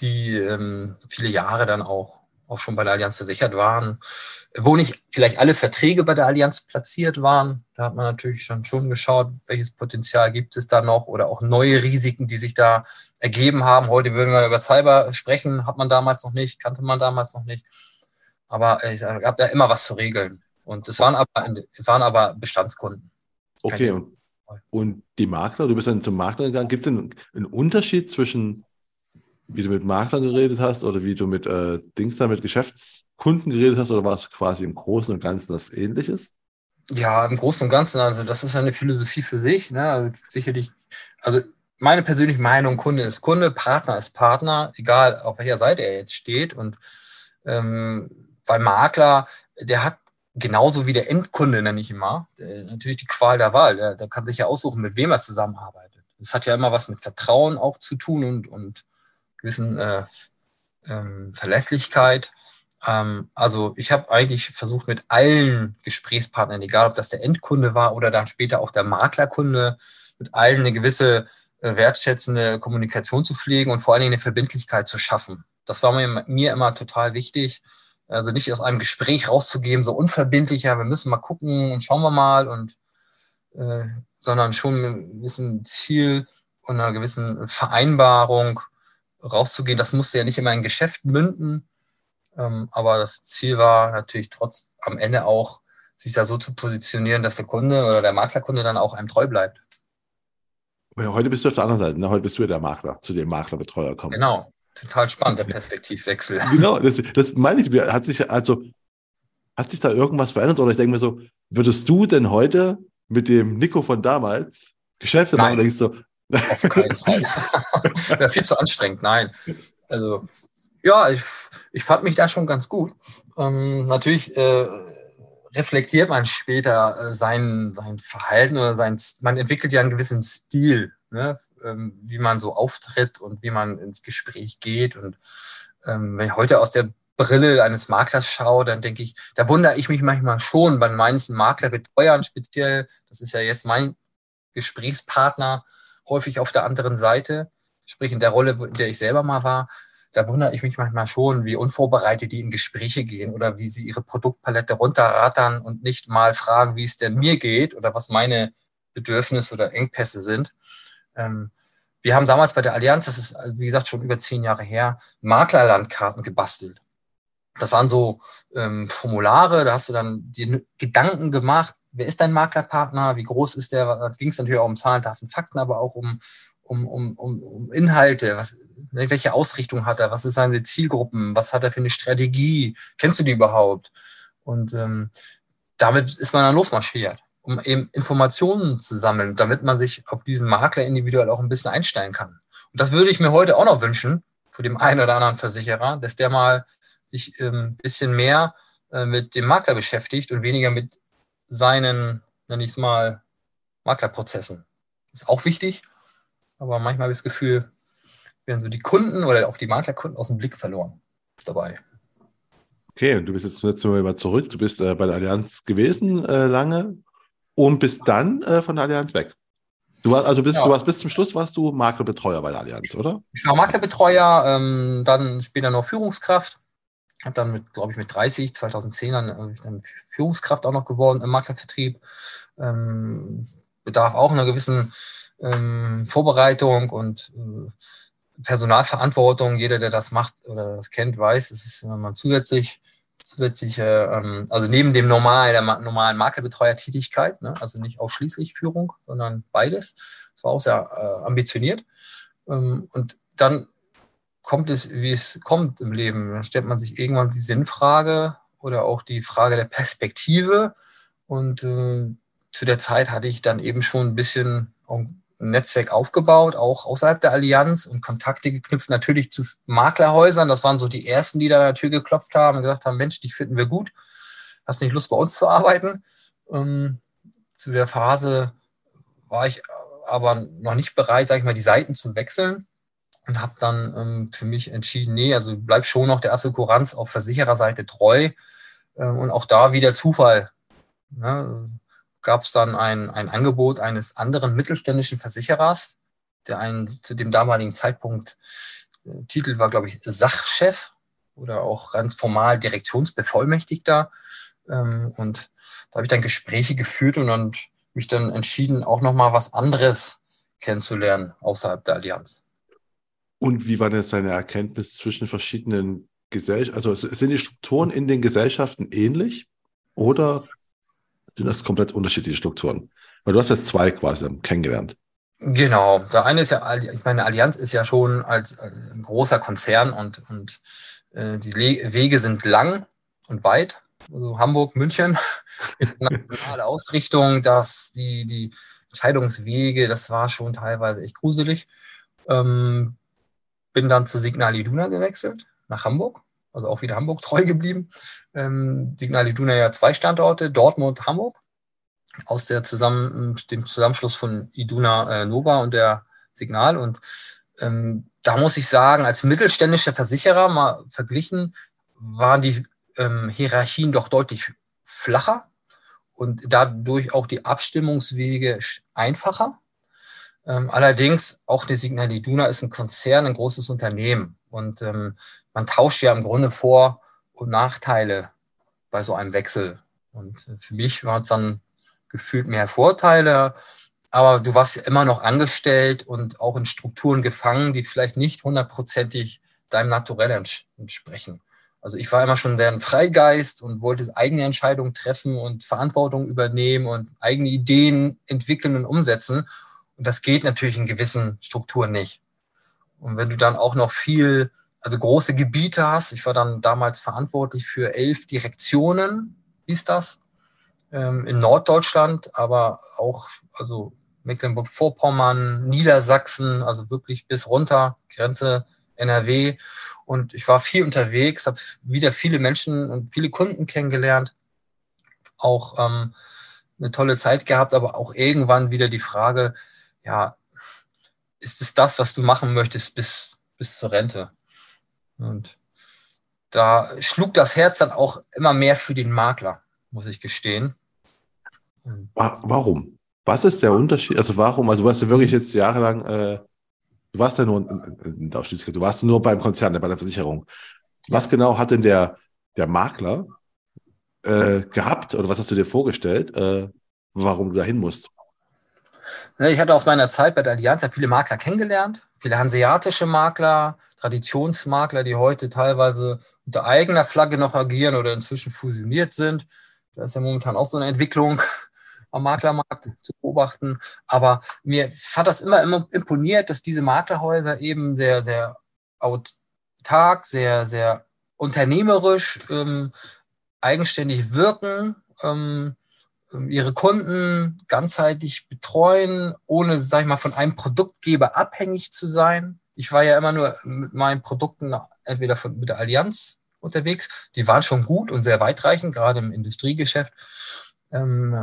die ähm, viele Jahre dann auch, auch schon bei der Allianz versichert waren, wo nicht vielleicht alle Verträge bei der Allianz platziert waren. Da hat man natürlich schon, schon geschaut, welches Potenzial gibt es da noch oder auch neue Risiken, die sich da ergeben haben. Heute würden wir über Cyber sprechen, hat man damals noch nicht, kannte man damals noch nicht. Aber es gab da immer was zu regeln. Und es waren aber, waren aber Bestandskunden. Okay, und, und die Makler, du bist dann zum Makler gegangen. Gibt es denn einen Unterschied zwischen, wie du mit Maklern geredet hast oder wie du mit äh, Dings da mit Geschäftskunden geredet hast oder war es quasi im Großen und Ganzen das Ähnliches? Ja, im Großen und Ganzen, also das ist eine Philosophie für sich. Ne? Also sicherlich, also meine persönliche Meinung, Kunde ist Kunde, Partner ist Partner, egal auf welcher Seite er jetzt steht. Und ähm, weil Makler, der hat genauso wie der Endkunde, nenne ich mal, der, natürlich die Qual der Wahl. Der, der kann sich ja aussuchen, mit wem er zusammenarbeitet. Das hat ja immer was mit Vertrauen auch zu tun und, und gewissen äh, ähm, Verlässlichkeit. Ähm, also ich habe eigentlich versucht, mit allen Gesprächspartnern, egal ob das der Endkunde war oder dann später auch der Maklerkunde, mit allen eine gewisse äh, wertschätzende Kommunikation zu pflegen und vor allen Dingen eine Verbindlichkeit zu schaffen. Das war mir, mir immer total wichtig. Also nicht aus einem Gespräch rauszugeben, so unverbindlicher, wir müssen mal gucken und schauen wir mal und äh, sondern schon mit einem gewissen Ziel und einer gewissen Vereinbarung rauszugehen. Das musste ja nicht immer in Geschäft münden, Ähm, aber das Ziel war natürlich trotz am Ende auch, sich da so zu positionieren, dass der Kunde oder der Maklerkunde dann auch einem treu bleibt. heute bist du auf der anderen Seite, ne? heute bist du ja der Makler, zu dem Maklerbetreuer kommen. Genau, total spannend, der Perspektivwechsel. Genau, das, das meine ich. Hat sich, also, hat sich da irgendwas verändert? Oder ich denke mir so, würdest du denn heute mit dem Nico von damals Geschäfte machen? Denkst du, auf keinen Fall. Wäre viel zu anstrengend, nein. Also, ja, ich, ich fand mich da schon ganz gut. Ähm, natürlich äh, reflektiert man später äh, sein, sein Verhalten oder sein, man entwickelt ja einen gewissen Stil, ne? Ähm, wie man so auftritt und wie man ins Gespräch geht. Und ähm, wenn ich heute aus der Brille eines Maklers schaue, dann denke ich, da wundere ich mich manchmal schon bei manchen Maklerbetreuern speziell. Das ist ja jetzt mein Gesprächspartner häufig auf der anderen Seite, sprich in der Rolle, in der ich selber mal war. Da wundere ich mich manchmal schon, wie unvorbereitet die in Gespräche gehen oder wie sie ihre Produktpalette runterrattern und nicht mal fragen, wie es denn mir geht oder was meine Bedürfnisse oder Engpässe sind. Ähm, wir haben damals bei der Allianz, das ist wie gesagt schon über zehn Jahre her, Maklerlandkarten gebastelt. Das waren so ähm, Formulare, da hast du dann die Gedanken gemacht, wer ist dein Maklerpartner, wie groß ist der, da ging es natürlich auch um Zahlen, Daten, Fakten, aber auch um, um, um, um, um Inhalte, was, welche Ausrichtung hat er, was ist seine Zielgruppen, was hat er für eine Strategie, kennst du die überhaupt? Und ähm, damit ist man dann losmarschiert, um eben Informationen zu sammeln, damit man sich auf diesen Makler individuell auch ein bisschen einstellen kann. Und das würde ich mir heute auch noch wünschen, für den einen oder anderen Versicherer, dass der mal sich ein ähm, bisschen mehr äh, mit dem Makler beschäftigt und weniger mit seinen, nenne ich es mal, Maklerprozessen. Ist auch wichtig, aber manchmal habe ich das Gefühl, werden so die Kunden oder auch die Maklerkunden aus dem Blick verloren dabei. Okay, du bist jetzt letztes Mal zurück. Du bist äh, bei der Allianz gewesen äh, lange und bist dann äh, von der Allianz weg. Du warst also bist, ja. du warst bis zum Schluss warst du Maklerbetreuer bei der Allianz, oder? Ich war Maklerbetreuer, ähm, dann später noch Führungskraft habe dann mit, glaube ich, mit 30, 2010 dann, dann Führungskraft auch noch geworden im Maklervertrieb. Ähm, bedarf auch einer gewissen ähm, Vorbereitung und äh, Personalverantwortung. Jeder, der das macht oder das kennt, weiß, es ist wenn man zusätzlich zusätzliche, ähm, also neben dem normal, der normalen Maklerbetreuertätigkeit, ne, also nicht ausschließlich Führung, sondern beides. Das war auch sehr äh, ambitioniert. Ähm, und dann kommt es, wie es kommt im Leben. Dann stellt man sich irgendwann die Sinnfrage oder auch die Frage der Perspektive. Und äh, zu der Zeit hatte ich dann eben schon ein bisschen ein Netzwerk aufgebaut, auch außerhalb der Allianz und Kontakte geknüpft, natürlich zu Maklerhäusern. Das waren so die ersten, die da an der Tür geklopft haben und gesagt haben, Mensch, dich finden wir gut. Hast nicht Lust, bei uns zu arbeiten? Ähm, zu der Phase war ich aber noch nicht bereit, sage ich mal, die Seiten zu wechseln und habe dann ähm, für mich entschieden, nee, also bleib schon noch der Assekuranz auf Versichererseite treu. Ähm, und auch da wieder Zufall. Ne? Gab es dann ein, ein Angebot eines anderen mittelständischen Versicherers, der einen zu dem damaligen Zeitpunkt, äh, Titel war, glaube ich, Sachchef oder auch ganz formal Direktionsbevollmächtigter. Ähm, und da habe ich dann Gespräche geführt und, und mich dann entschieden, auch nochmal was anderes kennenzulernen außerhalb der Allianz. Und wie war denn deine Erkenntnis zwischen verschiedenen Gesellschaften? Also sind die Strukturen in den Gesellschaften ähnlich oder sind das komplett unterschiedliche Strukturen? Weil du hast jetzt zwei quasi kennengelernt. Genau. Der eine ist ja, ich meine, Allianz ist ja schon als, als ein großer Konzern und, und äh, die Le Wege sind lang und weit. Also Hamburg, München, internationale Ausrichtung, dass die, die Entscheidungswege, das war schon teilweise echt gruselig. Ähm, bin dann zu Signal Iduna gewechselt, nach Hamburg, also auch wieder Hamburg treu geblieben. Ähm, Signal Iduna ja zwei Standorte, Dortmund, Hamburg, aus der zusammen, dem Zusammenschluss von Iduna äh, Nova und der Signal. Und ähm, da muss ich sagen, als mittelständischer Versicherer mal verglichen, waren die ähm, Hierarchien doch deutlich flacher und dadurch auch die Abstimmungswege einfacher. Ähm, allerdings auch die Signal Iduna ist ein Konzern, ein großes Unternehmen. Und ähm, man tauscht ja im Grunde Vor- und Nachteile bei so einem Wechsel. Und für mich war es dann gefühlt mehr Vorteile, aber du warst ja immer noch angestellt und auch in Strukturen gefangen, die vielleicht nicht hundertprozentig deinem Naturell entsprechen. Also ich war immer schon ein Freigeist und wollte eigene Entscheidungen treffen und Verantwortung übernehmen und eigene Ideen entwickeln und umsetzen. Und das geht natürlich in gewissen Strukturen nicht. Und wenn du dann auch noch viel, also große Gebiete hast, ich war dann damals verantwortlich für elf Direktionen, hieß das, ähm, in Norddeutschland, aber auch, also Mecklenburg-Vorpommern, Niedersachsen, also wirklich bis runter, Grenze NRW. Und ich war viel unterwegs, habe wieder viele Menschen und viele Kunden kennengelernt, auch ähm, eine tolle Zeit gehabt, aber auch irgendwann wieder die Frage, ja, ist es das, was du machen möchtest bis, bis zur Rente? Und da schlug das Herz dann auch immer mehr für den Makler, muss ich gestehen. Warum? Was ist der Unterschied? Also warum? Also du warst ja wirklich jetzt jahrelang, äh, du warst ja nur der Ausschließlichkeit, du warst nur beim Konzern, bei der Versicherung. Was genau hat denn der, der Makler äh, gehabt oder was hast du dir vorgestellt, äh, warum du dahin musst? Ich hatte aus meiner Zeit bei der Allianz ja viele Makler kennengelernt, viele hanseatische Makler, Traditionsmakler, die heute teilweise unter eigener Flagge noch agieren oder inzwischen fusioniert sind. Da ist ja momentan auch so eine Entwicklung am Maklermarkt zu beobachten. Aber mir hat das immer, immer imponiert, dass diese Maklerhäuser eben sehr, sehr autark, sehr, sehr unternehmerisch, ähm, eigenständig wirken, ähm, ihre Kunden ganzheitlich betreuen, ohne, sag ich mal, von einem Produktgeber abhängig zu sein. Ich war ja immer nur mit meinen Produkten entweder von, mit der Allianz unterwegs. Die waren schon gut und sehr weitreichend, gerade im Industriegeschäft. Ähm,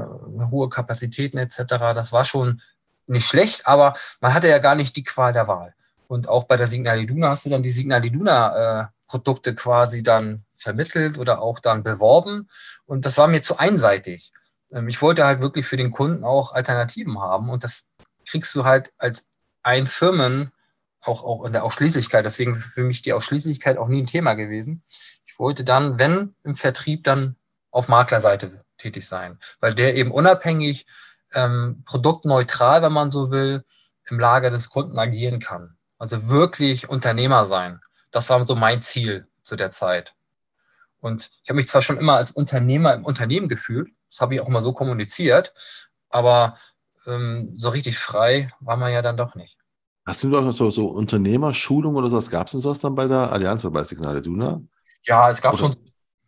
hohe Kapazitäten etc. Das war schon nicht schlecht, aber man hatte ja gar nicht die Qual der Wahl. Und auch bei der Signal Iduna hast du dann die Signal Iduna äh, quasi dann vermittelt oder auch dann beworben. Und das war mir zu einseitig. Ähm, ich wollte halt wirklich für den Kunden auch Alternativen haben. Und das kriegst du halt als ein Firmen auch, auch in der Ausschließlichkeit. Deswegen für mich die Ausschließlichkeit auch nie ein Thema gewesen. Ich wollte dann, wenn im Vertrieb, dann auf Maklerseite tätig sein, weil der eben unabhängig, ähm, produktneutral, wenn man so will, im Lager des Kunden agieren kann. Also wirklich Unternehmer sein. Das war so mein Ziel zu der Zeit. Und ich habe mich zwar schon immer als Unternehmer im Unternehmen gefühlt, das habe ich auch immer so kommuniziert, aber ähm, so richtig frei war man ja dann doch nicht. Hast du noch so, so Unternehmerschulung oder sowas? Gab es denn sowas dann bei der Allianz oder bei Signale Duna? Ja, es gab oder? schon,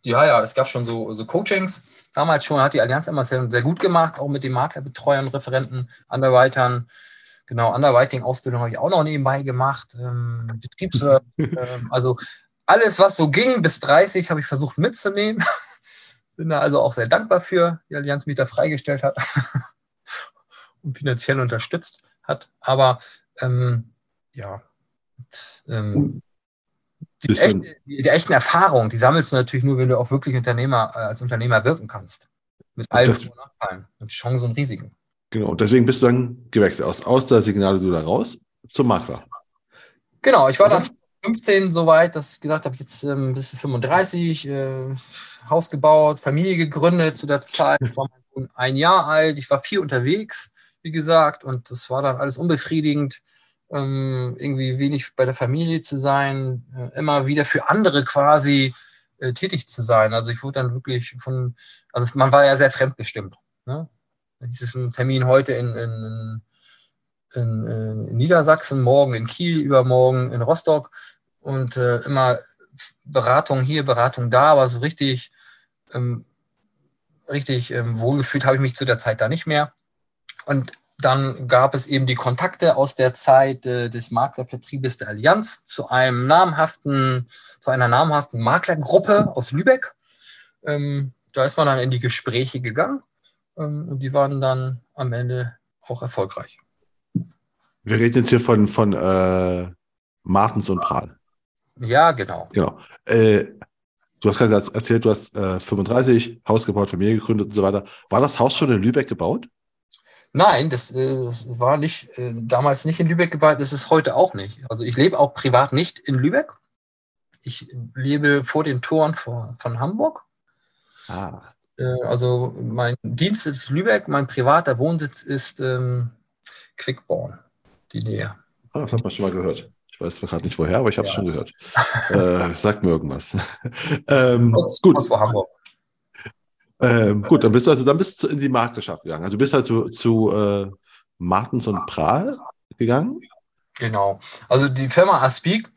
ja, ja, es gab schon so, so Coachings. Damals schon hat die Allianz immer sehr, sehr gut gemacht, auch mit den Maklerbetreuern, Referenten, Underwritern. Genau, Underwriting-Ausbildung habe ich auch noch nebenbei gemacht. Ähm, Betriebswirt, ähm, also alles, was so ging bis 30, habe ich versucht mitzunehmen. Bin da also auch sehr dankbar für, die Allianz mich da freigestellt hat und finanziell unterstützt hat. Aber ähm, ja, und, ähm, die, echte, die, die, echten Erfahrungen, die sammelst du natürlich nur, wenn du auch wirklich Unternehmer, äh, als Unternehmer wirken kannst. Mit allen und Nachteilen und Chancen und Risiken. Genau, und deswegen bist du dann gewechselt aus, aus der Signale du da raus zum Makler. Genau, ich war dann 15 so weit, dass ich gesagt habe, jetzt ähm, bis 35, äh, Haus gebaut, Familie gegründet zu der Zeit, war ein Jahr alt, ich war viel unterwegs, wie gesagt, und das war dann alles unbefriedigend, ähm, irgendwie wenig bei der Familie zu sein, äh, immer wieder für andere quasi äh, tätig zu sein. Also ich wurde dann wirklich von, also man war ja sehr fremdbestimmt. Ne? Dieses Termin heute in, in, in, in, Niedersachsen, morgen in Kiel, übermorgen in Rostock und äh, immer Beratung hier, Beratung da, aber so richtig, ähm, richtig ähm, wohlgefühlt habe ich mich zu der Zeit da nicht mehr. Und dann gab es eben die Kontakte aus der Zeit äh, des Maklervertriebes der Allianz zu einem namhaften, zu einer namhaften Maklergruppe aus Lübeck. Ähm, da ist man dann in die Gespräche gegangen ähm, und die waren dann am Ende auch erfolgreich. Wir reden jetzt hier von, von äh, Martens und Prahl. Ja, genau. Genau. Äh, du hast gerade erzählt, du hast äh, 35, Haus gebaut, Familie gegründet und so weiter. War das Haus schon in Lübeck gebaut? Nein, das, äh, das war nicht äh, damals nicht in Lübeck gebaut, das ist heute auch nicht. Also ich lebe auch privat nicht in Lübeck. Ich lebe vor den Toren von, von Hamburg. Ah. Äh, also mein Dienstsitz Lübeck, mein privater Wohnsitz ist ähm, Quickborn, die Nähe. Ah, das hat man schon mal gehört. weiß zwar gerade nicht woher, aber ich habe es ja. schon gehört. äh, sagt mir irgendwas. ähm, gut. Was war Hamburg? Ähm, gut, dann bist du also dann bist du in die Marktwirtschaft gegangen. Also du bist halt zu, zu äh, Martens und Prahl gegangen. Genau. Also die Firma Aspik,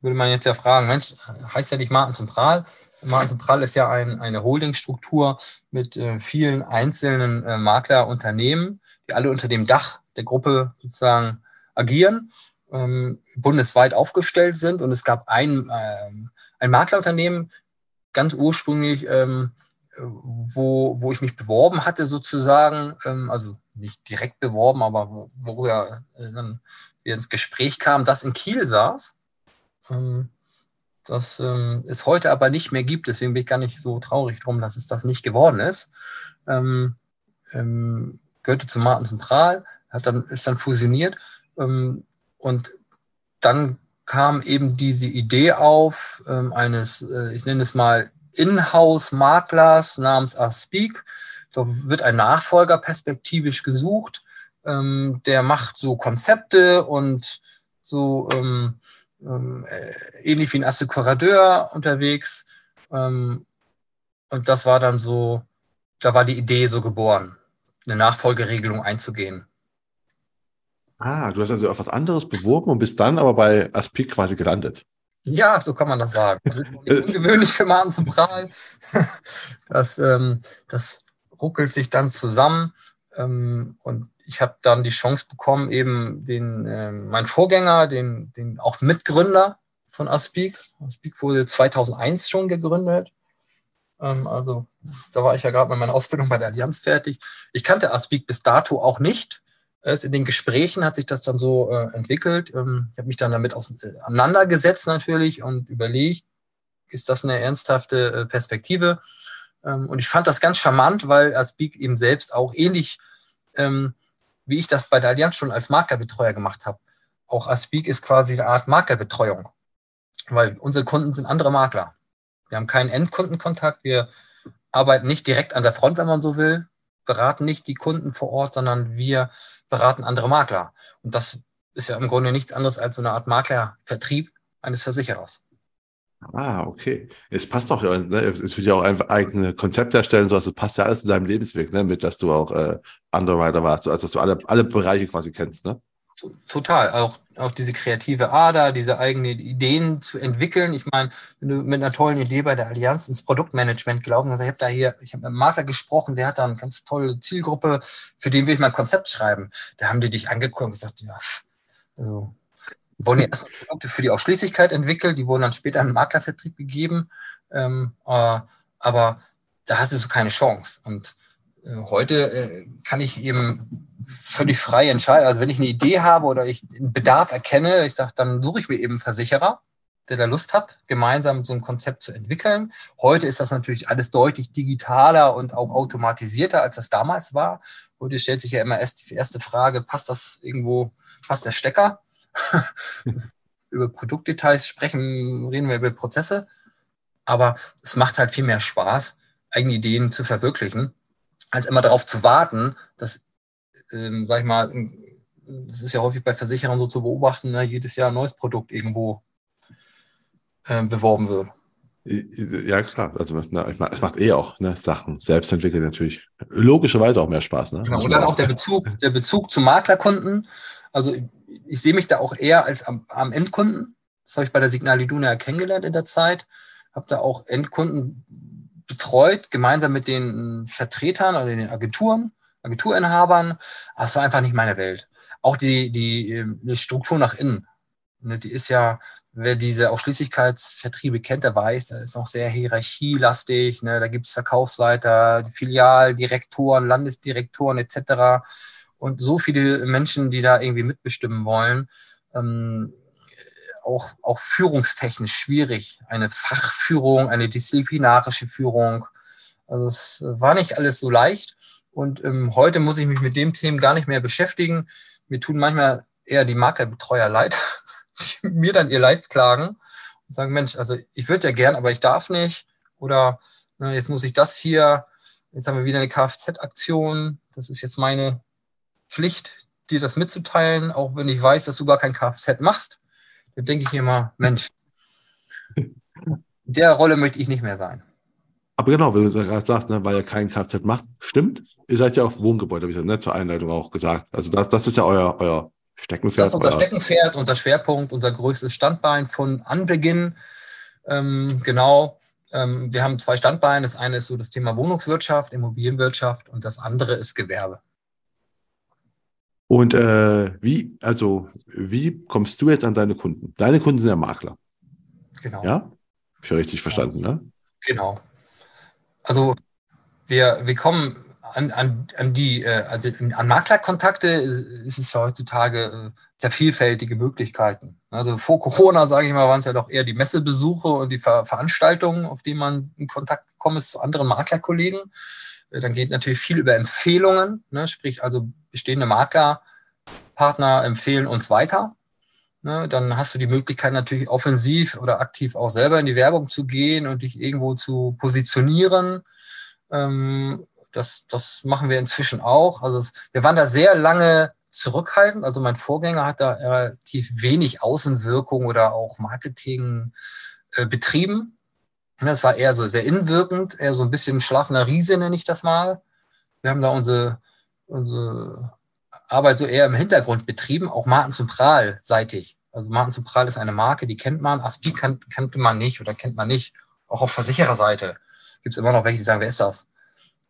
würde man jetzt ja fragen, Mensch, heißt ja nicht Martens und Prahl. Martens und Prahl ist ja ein, eine Holdingstruktur mit äh, vielen einzelnen äh, Maklerunternehmen, die alle unter dem Dach der Gruppe sozusagen agieren, ähm, bundesweit aufgestellt sind. Und es gab ein, äh, ein Maklerunternehmen, ganz ursprünglich, ähm, wo, wo ich mich beworben hatte, sozusagen, ähm, also nicht direkt beworben, aber wo, wir äh, dann wir ins Gespräch kamen, das in Kiel saß. Ähm, das ähm, es heute aber nicht mehr gibt, deswegen bin ich gar nicht so traurig drum, dass es das nicht geworden ist. Ähm, ähm, gehörte zu Martens und Prahl, hat dann, ist dann fusioniert ähm, und dann kam eben diese Idee auf ähm, eines, äh, ich nenne es mal Inhouse-Maklers namens Aspeak. Da wird ein Nachfolger perspektivisch gesucht. Ähm, der macht so Konzepte und so ähm, ähm, äh, ähnlich wie ein Assekurateur unterwegs. Ähm, und das war dann so, da war die Idee so geboren, eine Nachfolgeregelung einzugehen. Ah, du hast also auf was anderes beworben und bist dann aber bei Aspik quasi gelandet. Ja, so kann man das sagen. Das ist ungewöhnlich für Martin zum Prahlen. Das, ähm, das ruckelt sich dann zusammen. Ähm, und ich habe dann die Chance bekommen, eben den, äh, mein Vorgänger, den, den auch Mitgründer von Aspik. Aspik wurde 2001 schon gegründet. Ähm, also da war ich ja gerade mit meiner Ausbildung bei der Allianz fertig. Ich kannte Aspik bis dato auch nicht. Erst in den Gesprächen hat sich das dann so äh, entwickelt. Ähm, ich habe mich dann damit auseinandergesetzt natürlich und überlegt, ist das eine ernsthafte äh, Perspektive? Ähm, und ich fand das ganz charmant, weil Aspeak eben selbst auch ähnlich, ähm, wie ich das bei der Allianz schon als Maklerbetreuer gemacht habe. Auch Aspeak ist quasi eine Art Maklerbetreuung, weil unsere Kunden sind andere Makler. Wir haben keinen Endkundenkontakt, wir arbeiten nicht direkt an der Front, wenn man so will, beraten nicht die Kunden vor Ort, sondern wir beraten andere Makler. Und das ist ja im Grunde nichts anderes als so eine Art Maklervertrieb eines Versicherers. Ah, okay. Es passt doch, ne? es wird ja auch einfach eigene Konzepte erstellen, so, also passt ja alles zu deinem Lebensweg, ne? mit dass du auch äh, Underwriter warst, also dass du alle, alle Bereiche quasi kennst, ne? Total, auch, auch diese kreative Ader, diese eigenen Ideen zu entwickeln. Ich meine, wenn du mit einer tollen Idee bei der Allianz ins Produktmanagement gelaufen hast, ich habe da hier, ich habe mit einem Makler gesprochen, der hat da eine ganz tolle Zielgruppe, für den will ich mal ein Konzept schreiben. Da haben die dich angeguckt und gesagt, ja, also, wurden ja erstmal Produkte für die Ausschließlichkeit entwickelt, die wurden dann später in Maklervertrieb gegeben, ähm, äh, aber da hast du so keine Chance. Und äh, heute äh, kann ich eben völlig frei entscheiden. Also wenn ich eine Idee habe oder ich einen Bedarf erkenne, ich sage, dann suche ich mir eben einen Versicherer, der da Lust hat, gemeinsam so ein Konzept zu entwickeln. Heute ist das natürlich alles deutlich digitaler und auch automatisierter, als das damals war. Heute stellt sich ja immer erst die erste Frage, passt das irgendwo, passt der Stecker? über Produktdetails sprechen, reden wir über Prozesse. Aber es macht halt viel mehr Spaß, eigene Ideen zu verwirklichen als immer darauf zu warten, dass, ähm, sag ich mal, das ist ja häufig bei Versicherern so zu beobachten, ne, jedes Jahr ein neues Produkt irgendwo äh, beworben wird. Ja, klar. Also na, es macht eh auch ne, Sachen selbst entwickeln natürlich logischerweise auch mehr Spaß. Ne? Genau, und dann auch der Bezug, der Bezug zu Maklerkunden. Also ich, ich sehe mich da auch eher als am, am Endkunden. Das habe ich bei der Signal Iduna ja kennengelernt in der Zeit. Habe da auch Endkunden betreut, gemeinsam mit den Vertretern oder den Agenturen, Agenturinhabern. Aber es war einfach nicht meine Welt. Auch die, die, die Struktur nach innen. Ne, die ist ja, wer diese Ausschließlichkeitsvertriebe kennt, der weiß, da ist noch sehr hierarchielastig. Ne? Da gibt es Verkaufsleiter, Filialdirektoren, Landesdirektoren etc. Und so viele Menschen, die da irgendwie mitbestimmen wollen. Ähm, auch, auch führungstechnisch schwierig. Eine Fachführung, eine disziplinarische Führung. Also es war nicht alles so leicht. Und ähm, heute muss ich mich mit dem Themen gar nicht mehr beschäftigen. Mir tun manchmal eher die Maklerbetreuer leid, die mir dann ihr Leid klagen und sagen, Mensch, also ich würde ja gern, aber ich darf nicht. Oder na, jetzt muss ich das hier, jetzt haben wir wieder eine Kfz-Aktion. Das ist jetzt meine Pflicht, dir das mitzuteilen, auch wenn ich weiß, dass du gar kein Kfz machst dann denke ich immer, Mensch, der Rolle möchte ich nicht mehr sein. Aber genau, wie du gerade sagst, ne, weil ihr kein Kfz macht, stimmt. Ihr seid ja auf Wohngebäude, habe ich ja ne, zur Einleitung auch gesagt. Also das, das ist ja euer, euer Steckenpferd. Das ist unser Steckenpferd, unser Schwerpunkt, unser größtes Standbein von Anbeginn. Ähm, genau. Ähm, wir haben zwei Standbeine. Das eine ist so das Thema Wohnungswirtschaft, Immobilienwirtschaft und das andere ist Gewerbe. Und äh, wie, also, wie kommst du jetzt an deine Kunden? Deine Kunden sind ja Makler. Genau. Ja? Für richtig verstanden, ne? Genau. Also wir, wir kommen an, an, an die, äh, also an Maklerkontakte ist es heutzutage äh, sehr vielfältige Möglichkeiten. Also vor Corona, sage ich mal, waren es ja doch eher die Messebesuche und die Ver Veranstaltungen, auf die man in Kontakt gekommen ist zu anderen Maklerkollegen. Äh, dann geht natürlich viel über Empfehlungen, ne? sprich also bestehende Maklerpartner empfehlen uns weiter. Ne? Dann hast du die Möglichkeit natürlich offensiv oder aktiv auch selber in die Werbung zu gehen und dich irgendwo zu positionieren. Ähm, das, das machen wir inzwischen auch. Also es, wir waren da sehr lange zurückhaltend. Also mein Vorgänger hat da relativ wenig Außenwirkung oder auch Marketing äh, betrieben. Das war eher so sehr innenwirkend, eher so ein bisschen schlafender Riese, nenne ich das mal. Wir haben da unsere unsere Arbeit so eher im Hintergrund betrieben, auch Martin Zentral seitig. Also Martin Zentral ist eine Marke, die kennt man, Aspi kan kannte man nicht oder kennt man nicht. Auch auf Versichererseite gibt es immer noch welche, die sagen, wer ist das?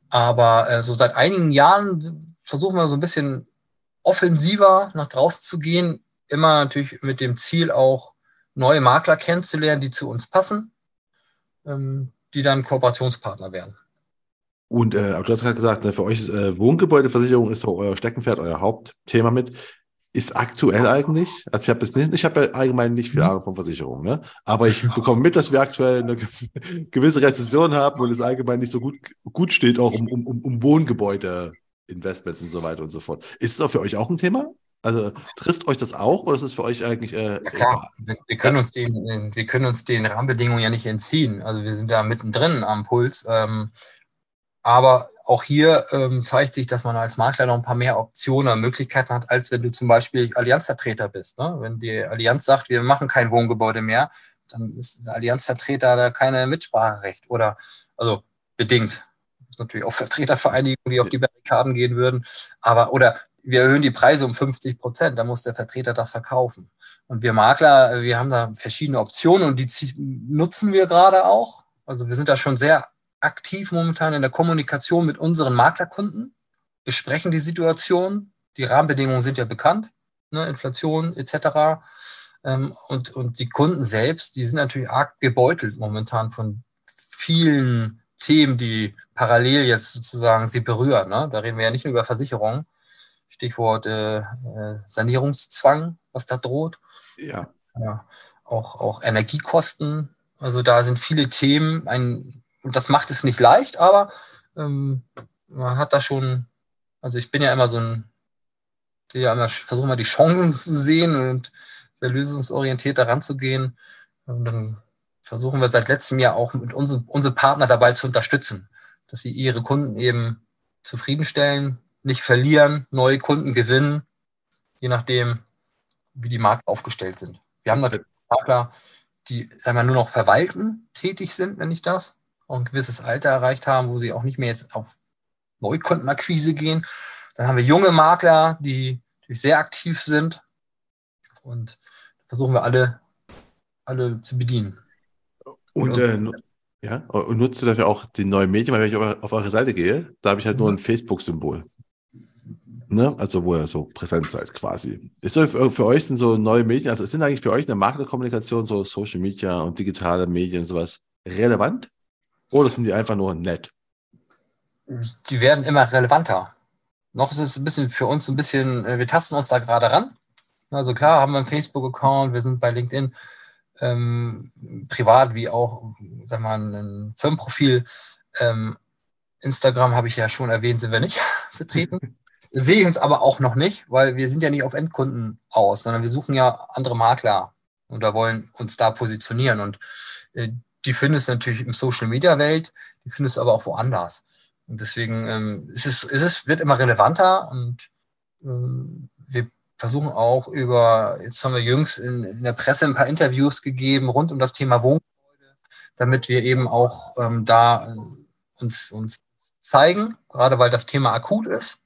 Aber äh, so seit einigen Jahren versuchen wir so ein bisschen offensiver nach draußen zu gehen, immer natürlich mit dem Ziel auch neue Makler kennenzulernen, die zu uns passen, ähm, die dann Kooperationspartner werden. Und äh, du hast gerade gesagt, ne, für euch ist äh, Wohngebäudeversicherung ist so euer Steckenpferd, euer Hauptthema mit. Ist aktuell eigentlich, also ich habe es nicht, ich habe ja allgemein nicht viel mhm. Ahnung von Versicherungen, ne? aber ich bekomme mit, dass wir aktuell eine gewisse Rezession haben und es allgemein nicht so gut, gut steht, auch um, um, um Wohngebäude, Investments und so weiter und so fort. Ist es auch für euch auch ein Thema? Also trifft euch das auch oder ist es für euch eigentlich? Äh, ja, klar, wir, wir, können uns den, wir können uns den Rahmenbedingungen ja nicht entziehen. Also wir sind da mittendrin am Puls. Ähm, aber auch hier ähm, zeigt sich, dass man als Makler noch ein paar mehr Optionen und Möglichkeiten hat, als wenn du zum Beispiel Allianzvertreter bist. Ne? Wenn die Allianz sagt, wir machen kein Wohngebäude mehr, dann ist der Allianzvertreter da keine Mitspracherecht oder also bedingt. Das ist natürlich auch Vertretervereinigungen, die auf die Barrikaden gehen würden. Aber oder wir erhöhen die Preise um 50 Prozent, dann muss der Vertreter das verkaufen. Und wir Makler, wir haben da verschiedene Optionen und die nutzen wir gerade auch. Also wir sind da schon sehr aktiv momentan in der Kommunikation mit unseren Maklerkunden, besprechen die Situation. Die Rahmenbedingungen sind ja bekannt, ne, Inflation etc. Ähm, und, und die Kunden selbst, die sind natürlich arg gebeutelt momentan von vielen Themen, die parallel jetzt sozusagen sie berühren. Ne? Da reden wir ja nicht nur über Versicherungen. Stichwort äh, äh, Sanierungszwang, was da droht. Ja. ja. Auch, auch Energiekosten. Also da sind viele Themen. Ein das macht es nicht leicht, aber ähm, man hat da schon, also ich bin ja immer so ein, ja immer, versuche mal die Chancen zu sehen und sehr lösungsorientiert daran zu gehen. Und dann versuchen wir seit letztem Jahr auch mit unsere, unsere Partner dabei zu unterstützen, dass sie ihre Kunden eben zufriedenstellen, nicht verlieren, neue Kunden gewinnen, je nachdem, wie die Markt aufgestellt sind. Wir haben natürlich Makler, die, sagen wir, nur noch verwalten tätig sind, nenne ich das auch ein gewisses Alter erreicht haben, wo sie auch nicht mehr jetzt auf Neukundenakquise gehen. Dann haben wir junge Makler, die, sehr aktiv sind und versuchen wir alle, alle zu bedienen. Und, und äh, ja, und nutzt du dafür auch die neuen Medien, weil wenn ich auf eure Seite gehe, da habe ich halt nur ein mhm. Facebook-Symbol. Ne? Also wo ihr so präsent seid quasi. Ist das für, für euch sind so neue Medien, also sind eigentlich für euch eine Marketingkommunikation, so Social Media und digitale Medien und sowas relevant? Oder sind die einfach nur nett? Die werden immer relevanter. Noch ist es ein bisschen für uns ein bisschen, äh, wir tasten uns da gerade ran. Also klar, haben wir einen Facebook-Account, wir sind bei LinkedIn ähm, privat wie auch, sag mal, ein Firmenprofil. Ähm, Instagram habe ich ja schon erwähnt, sind wir nicht vertreten. Sehe ich uns aber auch noch nicht, weil wir sind ja nicht auf Endkunden aus, sondern wir suchen ja andere Makler und da wollen uns da positionieren. Und äh, die findest du natürlich im Social Media Welt, die findest du aber auch woanders. Und deswegen ähm, es, ist es wird immer relevanter und ähm, wir versuchen auch über, jetzt haben wir jüngst in, in, der Presse ein paar Interviews gegeben rund um das Thema Wohngebäude, damit wir eben auch ähm, da äh, uns, uns zeigen, gerade weil das Thema akut ist.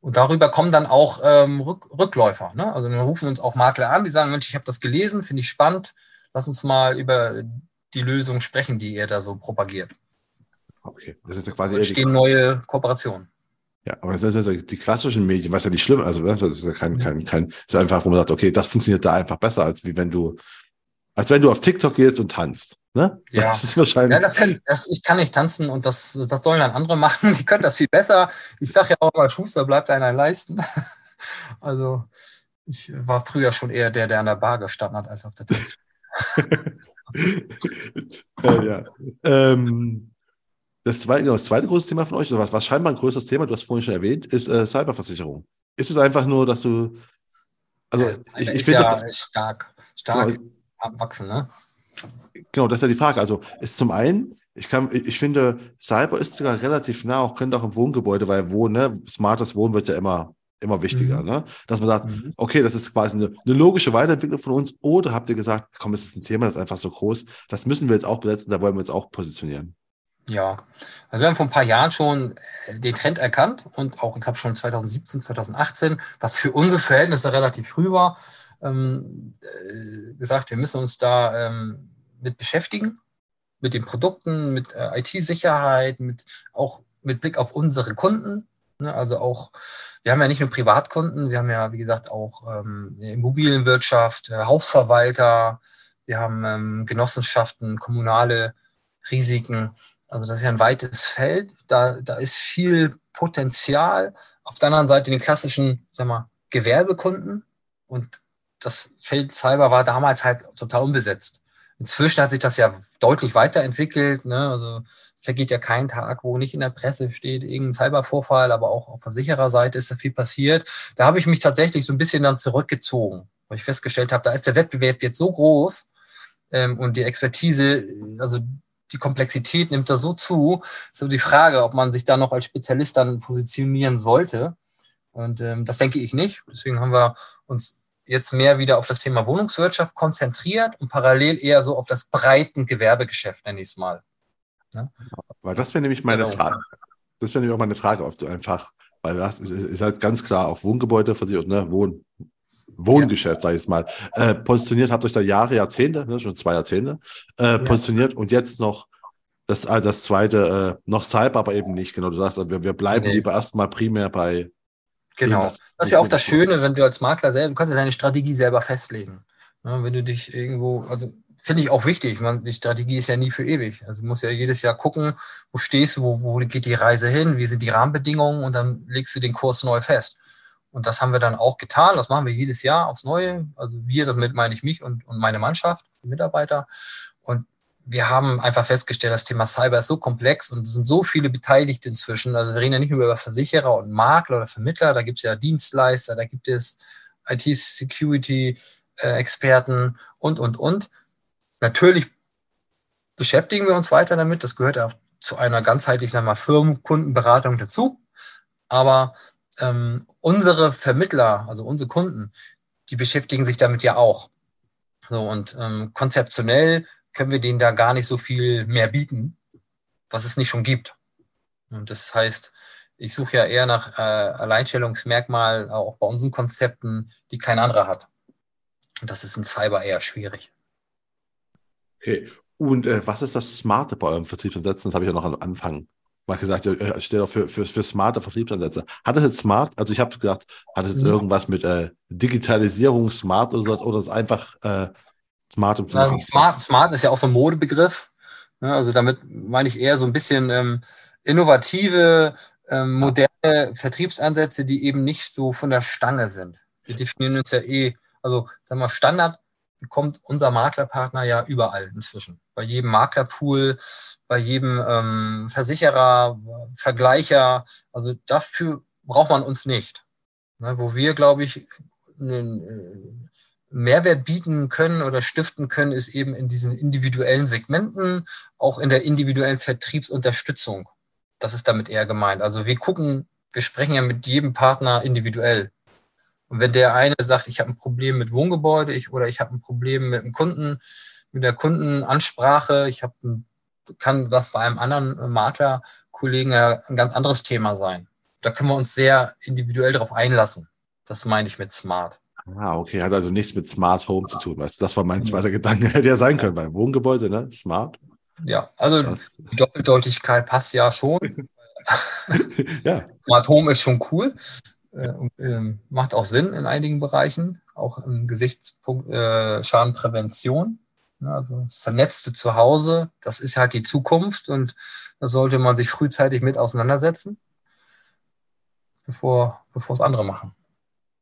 Und darüber kommen dann auch ähm, Rück, Rückläufer. Ne? Also wir rufen uns auch Makler an, die sagen, Mensch, ich habe das gelesen, finde ich spannend, lass uns mal über die Lösung sprechen, die ihr da so propagiert. Okay, das ist ja quasi. Da entstehen neue Kooperationen. Ja, aber das sind ja die klassischen Medien, was ja nicht schlimm, also das ist ja kein, kein, kein, ist einfach, wo man sagt, okay, das funktioniert da einfach besser, als wie wenn du, als wenn du auf TikTok gehst und tanzt. Ne? Ja. Das ist wahrscheinlich. Ja, das kann, das, ich kann nicht tanzen und das, das sollen dann andere machen. Die können das viel besser. Ich sage ja auch mal, Schuster bleibt einer leisten. Also ich war früher schon eher der, der an der Bar gestanden hat, als auf der Tanzfläche. äh, ja. Ähm, das zweite, genau, das zweite große Thema von euch, oder was, was scheinbar ein größeres Thema, du hast vorhin schon erwähnt, ist äh, Cyberversicherung. Ist es einfach nur, dass du. Also, ja, ich, ich finde. Ja stark, stark genau, am Wachsen, ne? Genau, das ist ja die Frage. Also, ist zum einen, ich, kann, ich finde, Cyber ist sogar relativ nah, auch könnte auch im Wohngebäude, weil Wohnen, ne, smartes Wohnen wird ja immer, immer wichtiger, mhm. ne? Dass man sagt, mhm. okay, das ist quasi eine, eine, logische Weiterentwicklung von uns, oder habt ihr gesagt, komm, es ist ein Thema, das ist einfach so groß, das müssen wir jetzt auch besetzen, da wollen wir uns auch positionieren. Ja, also wir haben vor ein paar Jahren schon äh, den Trend erkannt und auch, ich glaube, schon 2017, 2018, was für unsere Verhältnisse relativ früh war, ähm, äh, gesagt, wir müssen uns da ähm, mit beschäftigen, mit den Produkten, mit äh, IT-Sicherheit, mit auch mit Blick auf unsere Kunden. Ne? Also auch, wir haben ja nicht nur Privatkunden, wir haben ja, wie gesagt, auch ähm, Immobilienwirtschaft, äh, Hausverwalter, wir haben ähm, Genossenschaften, kommunale Risiken. Also das ist ja ein weites Feld. Da, da ist viel Potenzial. Auf der anderen Seite den klassischen, sag mal, Gewerbekunden. Und das Feld Cyber war damals halt total unbesetzt. Inzwischen hat sich das ja deutlich weiterentwickelt. Ne? Also vergeht ja kein Tag, wo nicht in der Presse steht, irgendein Cybervorfall, aber auch auf Versichererseite ist da viel passiert. Da habe ich mich tatsächlich so ein bisschen dann zurückgezogen, weil ich festgestellt habe, da ist der Wettbewerb jetzt so groß ähm, und die Expertise, also die Komplexität nimmt da so zu. So die Frage, ob man sich da noch als Spezialist dann positionieren sollte. Und ähm, das denke ich nicht. Deswegen haben wir uns jetzt mehr wieder auf das Thema Wohnungswirtschaft konzentriert und parallel eher so auf das breiten Gewerbegeschäft, nenne ich es mal. Ja? Weil das wäre nämlich meine genau. Frage. Das wäre nämlich auch meine Frage, ob du einfach, weil das ist halt ganz klar auf Wohngebäude versichert, ne? Wohn, Wohngeschäft, ja. sage ich jetzt mal, äh, positioniert, habt euch da Jahre, Jahrzehnte, ne, schon zwei Jahrzehnte, äh, ja. positioniert und jetzt noch das, äh, das zweite, äh, noch Cyber, aber eben nicht, genau. Du sagst, wir, wir bleiben nee. lieber erstmal primär bei. Genau. das ist ja auch das Schöne, wenn du als Makler selber, du kannst ja deine Strategie selber festlegen. Ja, wenn du dich irgendwo, also finde ich auch wichtig. Man, die Strategie ist ja nie für ewig. Also du musst ja jedes Jahr gucken, wo stehst du, wo, wo geht die Reise hin, wie sind die Rahmenbedingungen und dann legst du den Kurs neu fest. Und das haben wir dann auch getan. Das machen wir jedes Jahr aufs Neue. Also wir, damit meine ich mich und, und meine Mannschaft, die Mitarbeiter. Und wir haben einfach festgestellt, das Thema Cyber ist so komplex und es sind so viele Beteiligte inzwischen. Also wir reden ja nicht nur über Versicherer und Makler oder Vermittler, da gibt es ja Dienstleister, da gibt es IT-Security-Experten und, und, und. Natürlich beschäftigen wir uns weiter damit. Das gehört ja zu einer ganzheitlich, sagen wir mal, Firmenkundenberatung dazu. Aber ähm, unsere Vermittler, also unsere Kunden, die beschäftigen sich damit ja auch. So, und ähm, konzeptionell können wir denen da gar nicht so viel mehr bieten, was es nicht schon gibt. Und das heißt, ich suche ja eher nach äh, Alleinstellungsmerkmal auch bei unseren Konzepten, die kein anderer hat. Und das ist in Cyber eher schwierig. Okay. Und äh, was ist das Smarte bei eurem Vertriebsansatz? Das habe ich ja noch am Anfang mal gesagt, äh, steht auch für, für, für smarte Vertriebsansätze. Hat das jetzt smart? Also ich habe gedacht, hat es jetzt mhm. irgendwas mit äh, Digitalisierung, smart oder sowas, oder ist einfach äh, smart im also smart, smart ist ja auch so ein Modebegriff. Ne? Also damit meine ich eher so ein bisschen ähm, innovative, ähm, moderne ja. Vertriebsansätze, die eben nicht so von der Stange sind. Wir definieren uns ja eh, also sagen wir Standard bekommt unser Maklerpartner ja überall inzwischen. Bei jedem Maklerpool, bei jedem ähm, Versicherer, Vergleicher. Also dafür braucht man uns nicht. Ne, wo wir, glaube ich, einen äh, Mehrwert bieten können oder stiften können, ist eben in diesen individuellen Segmenten, auch in der individuellen Vertriebsunterstützung. Das ist damit eher gemeint. Also wir gucken, wir sprechen ja mit jedem Partner individuell. Und wenn der eine sagt, ich habe ein Problem mit Wohngebäude ich, oder ich habe ein Problem mit dem Kunden, mit der Kundenansprache, ich habe kann das bei einem anderen Maklerkollegen ja ein ganz anderes Thema sein. Da können wir uns sehr individuell darauf einlassen. Das meine ich mit smart. Ah, okay, hat also nichts mit Smart Home zu tun. Das war mein zweiter Gedanke, hätte ja sein können, weil Wohngebäude, ne? Smart. Ja, also das. die Doppeldeutigkeit passt ja schon. ja. Smart Home ist schon cool. Äh, und, äh, macht auch Sinn in einigen Bereichen, auch im Gesichtspunkt äh, Schadenprävention. Ja, also das vernetzte Zuhause, das ist halt die Zukunft und da sollte man sich frühzeitig mit auseinandersetzen, bevor, bevor es andere machen.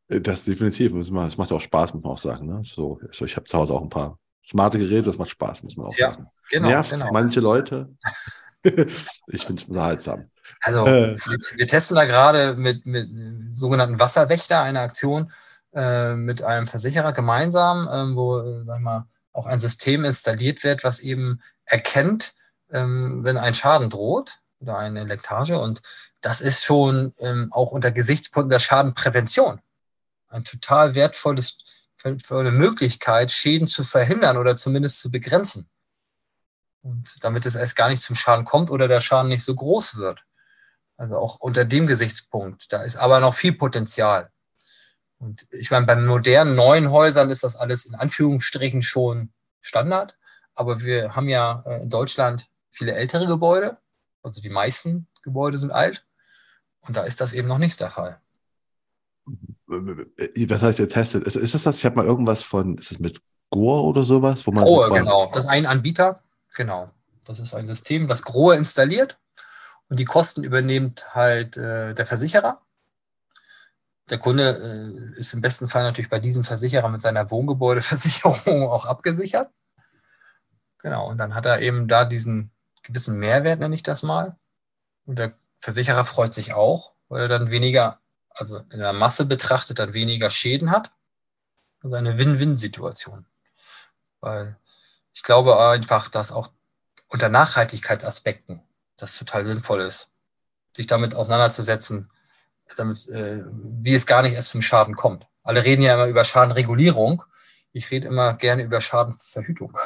Äh, das definitiv. Es macht auch Spaß, muss man auch sagen. Ne? So, so, ich habe zu Hause auch ein paar smarte Geräte, das macht Spaß, muss man auch ja, sagen. Genau, Nervt genau. manche Leute. ich finde es unterhaltsam. Also äh, wir, testen da gerade mit, mit sogenannten Wasserwächter eine Aktion äh, mit einem Versicherer gemeinsam, äh, wo, sag mal, auch ein System installiert wird, was eben erkennt, ähm, wenn ein Schaden droht oder eine Lektage. Und das ist schon ähm, auch unter Gesichtspunkten der Schadenprävention ein total wertvolles, wertvolle Möglichkeit, Schäden zu verhindern oder zumindest zu begrenzen. Und damit es erst gar nicht zum Schaden kommt oder der Schaden nicht so groß wird. Also auch unter dem Gesichtspunkt. Da ist aber noch viel Potenzial. Und ich meine, bei modernen neuen Häusern ist das alles in Anführungsstrichen schon Standard. Aber wir haben ja äh, in Deutschland viele ältere Gebäude. Also die meisten Gebäude sind alt. Und da ist das eben noch nicht der Fall. Äh, was heißt ihr testet? Ist, ist das das? Ich habe mal irgendwas von, ist das mit Gore oder sowas? Wo man Grohe, genau. Das ist ein Anbieter. Genau. Das ist ein System, das Grohe installiert und die Kosten übernimmt halt äh, der Versicherer. Der Kunde äh, ist im besten Fall natürlich bei diesem Versicherer mit seiner Wohngebäudeversicherung auch abgesichert. Genau, und dann hat er eben da diesen gewissen Mehrwert, nenne ich das mal. Und der Versicherer freut sich auch, weil er dann weniger also in der Masse betrachtet, dann weniger Schäden hat. Also eine Win-Win-Situation. Weil ich glaube einfach, dass auch unter Nachhaltigkeitsaspekten das total sinnvoll ist, sich damit auseinanderzusetzen, damit, äh, wie es gar nicht erst zum Schaden kommt. Alle reden ja immer über Schadenregulierung. Ich rede immer gerne über Schadenverhütung.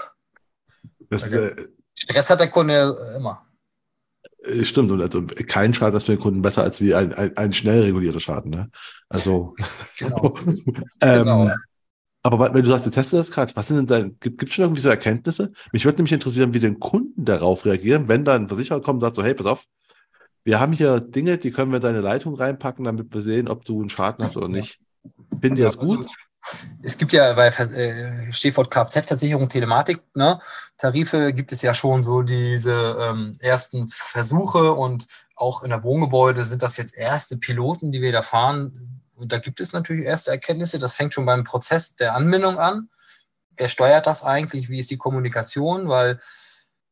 Das, äh, Stress hat der Kunde immer. Äh, stimmt, und also kein Schaden ist für den Kunden besser als wie ein, ein, ein schnell regulierter Schaden. Ne? Also, genau. ähm, genau. Aber wenn du sagst, du testest das gerade, was sind denn da, gibt es schon irgendwie so Erkenntnisse? Mich würde nämlich interessieren, wie den Kunden darauf reagieren, wenn da ein Versicherer kommt und sagt so, hey, pass auf, wir haben hier Dinge, die können wir in deine Leitung reinpacken, damit wir sehen, ob du einen Schaden hast oder nicht. Finden die das gut? Also, es gibt ja bei äh, Stichwort Kfz-Versicherung, Telematik, ne, Tarife gibt es ja schon so diese ähm, ersten Versuche und auch in der Wohngebäude sind das jetzt erste Piloten, die wir da fahren. Da gibt es natürlich erste Erkenntnisse. Das fängt schon beim Prozess der Anbindung an. Wer steuert das eigentlich? Wie ist die Kommunikation? Weil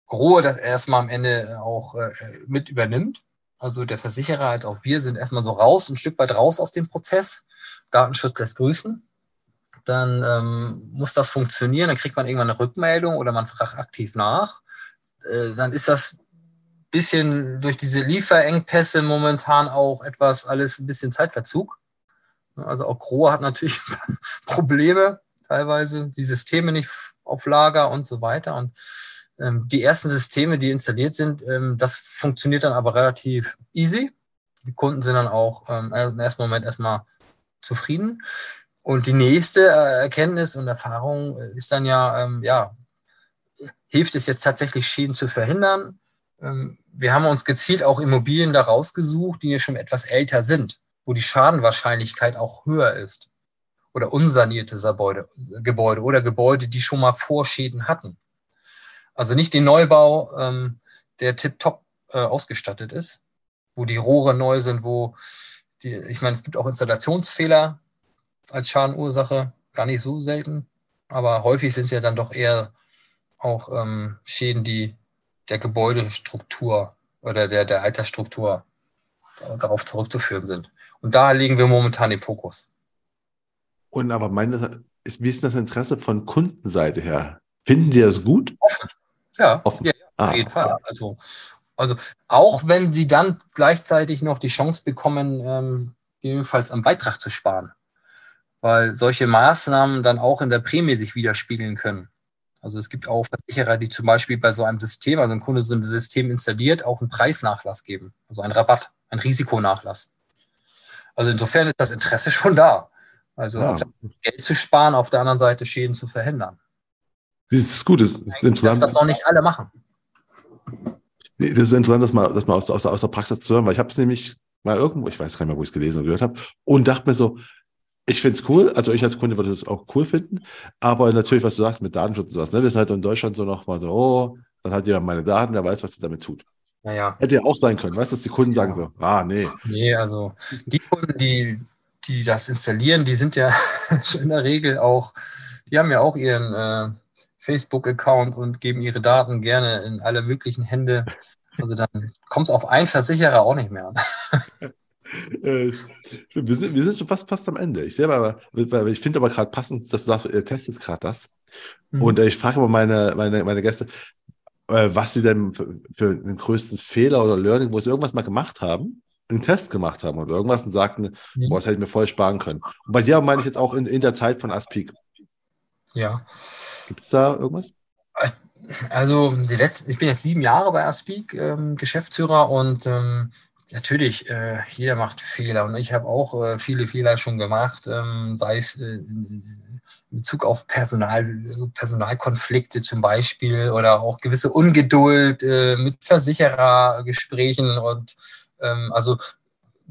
Grohe das erstmal am Ende auch äh, mit übernimmt. Also der Versicherer als auch wir sind erstmal so raus, ein Stück weit raus aus dem Prozess. Datenschutz lässt grüßen dann ähm, muss das funktionieren, dann kriegt man irgendwann eine Rückmeldung oder man fragt aktiv nach. Äh, dann ist das bisschen durch diese Lieferengpässe momentan auch etwas alles ein bisschen Zeitverzug. Also auch Grohe hat natürlich Probleme, teilweise die Systeme nicht auf Lager und so weiter. Und ähm, die ersten Systeme, die installiert sind, ähm, das funktioniert dann aber relativ easy. Die Kunden sind dann auch ähm, im ersten Moment erstmal zufrieden. Und die nächste äh, Erkenntnis und Erfahrung äh, ist dann ja, ähm, ja, hilft es jetzt tatsächlich Schäden zu verhindern? Ähm, wir haben uns gezielt auch Immobilien da rausgesucht, die schon etwas älter sind, wo die Schadenwahrscheinlichkeit auch höher ist. Oder unsanierte Gebäude, Gebäude oder Gebäude, die schon mal Vorschäden hatten. Also nicht den Neubau, ähm, der tiptop äh, ausgestattet ist, wo die Rohre neu sind, wo die, ich meine, es gibt auch Installationsfehler, als Schadenursache, gar nicht so selten. Aber häufig sind es ja dann doch eher auch ähm, Schäden, die der Gebäudestruktur oder der, der Altersstruktur darauf zurückzuführen sind. Und da legen wir momentan den Fokus. Und aber meine, ist, wie ist das Interesse von Kundenseite her? Finden die das gut? Offen. Ja, Offen. ja auf ah. jeden Fall. Also, also auch wenn sie dann gleichzeitig noch die Chance bekommen, ähm, jedenfalls am Beitrag zu sparen. weil solche Maßnahmen dann auch in der Prämie sich widerspiegeln können. Also es gibt auch Versicherer, die zum Beispiel bei so einem System, also ein Kunde so ein System installiert, auch einen Preisnachlass geben, also einen Rabatt, einen Risikonachlass. Also insofern ist das Interesse schon da. Also ja. Geld zu sparen, auf der anderen Seite Schäden zu verhindern. Das ist gut. Das ist interessant. Dass das noch nicht alle machen. Das ist interessant, das mal, das mal aus, aus, aus der Praxis zu hören, weil ich habe es nämlich mal irgendwo, ich weiß gar nicht mehr, wo ich es gelesen oder gehört habe, und dachte mir so, ich finde es cool, also ich als Kunde würde es auch cool finden, aber natürlich, was du sagst mit Datenschutz und sowas, ne, wir sind halt in Deutschland so noch mal so, oh, dann hat jemand meine Daten, der weiß, was er damit tut. Naja. Hätte ja auch sein können, weißt du, dass die Kunden sagen so, ah, nee. Nee, also die Kunden, die, die das installieren, die sind ja in der Regel auch, die haben ja auch ihren äh, Facebook-Account und geben ihre Daten gerne in alle möglichen Hände. Also dann kommt es auf einen Versicherer auch nicht mehr an. Äh, wir, sind, wir sind schon fast, fast am Ende. Ich selber, ich finde aber gerade passend, dass du sagst, ihr testet gerade das. Mhm. Und äh, ich frage aber meine, meine, meine Gäste, äh, was sie denn für, für, den größten Fehler oder Learning, wo sie irgendwas mal gemacht haben, einen Test gemacht haben oder irgendwas und sagten, mhm. boah, das hätte ich mir voll sparen können. Und bei dir meine ich jetzt auch in, in der Zeit von Aspik. Ja. Gibt es da irgendwas? Also die letzten, ich bin jetzt sieben Jahre bei Aspik ähm, Geschäftsführer und ähm, natürlich, äh, jeder macht Fehler und ich habe auch äh, viele Fehler schon gemacht, ähm, sei es äh, in Bezug auf Personal, Personalkonflikte zum Beispiel oder auch gewisse Ungeduld äh, mit Versicherergesprächen und ähm, also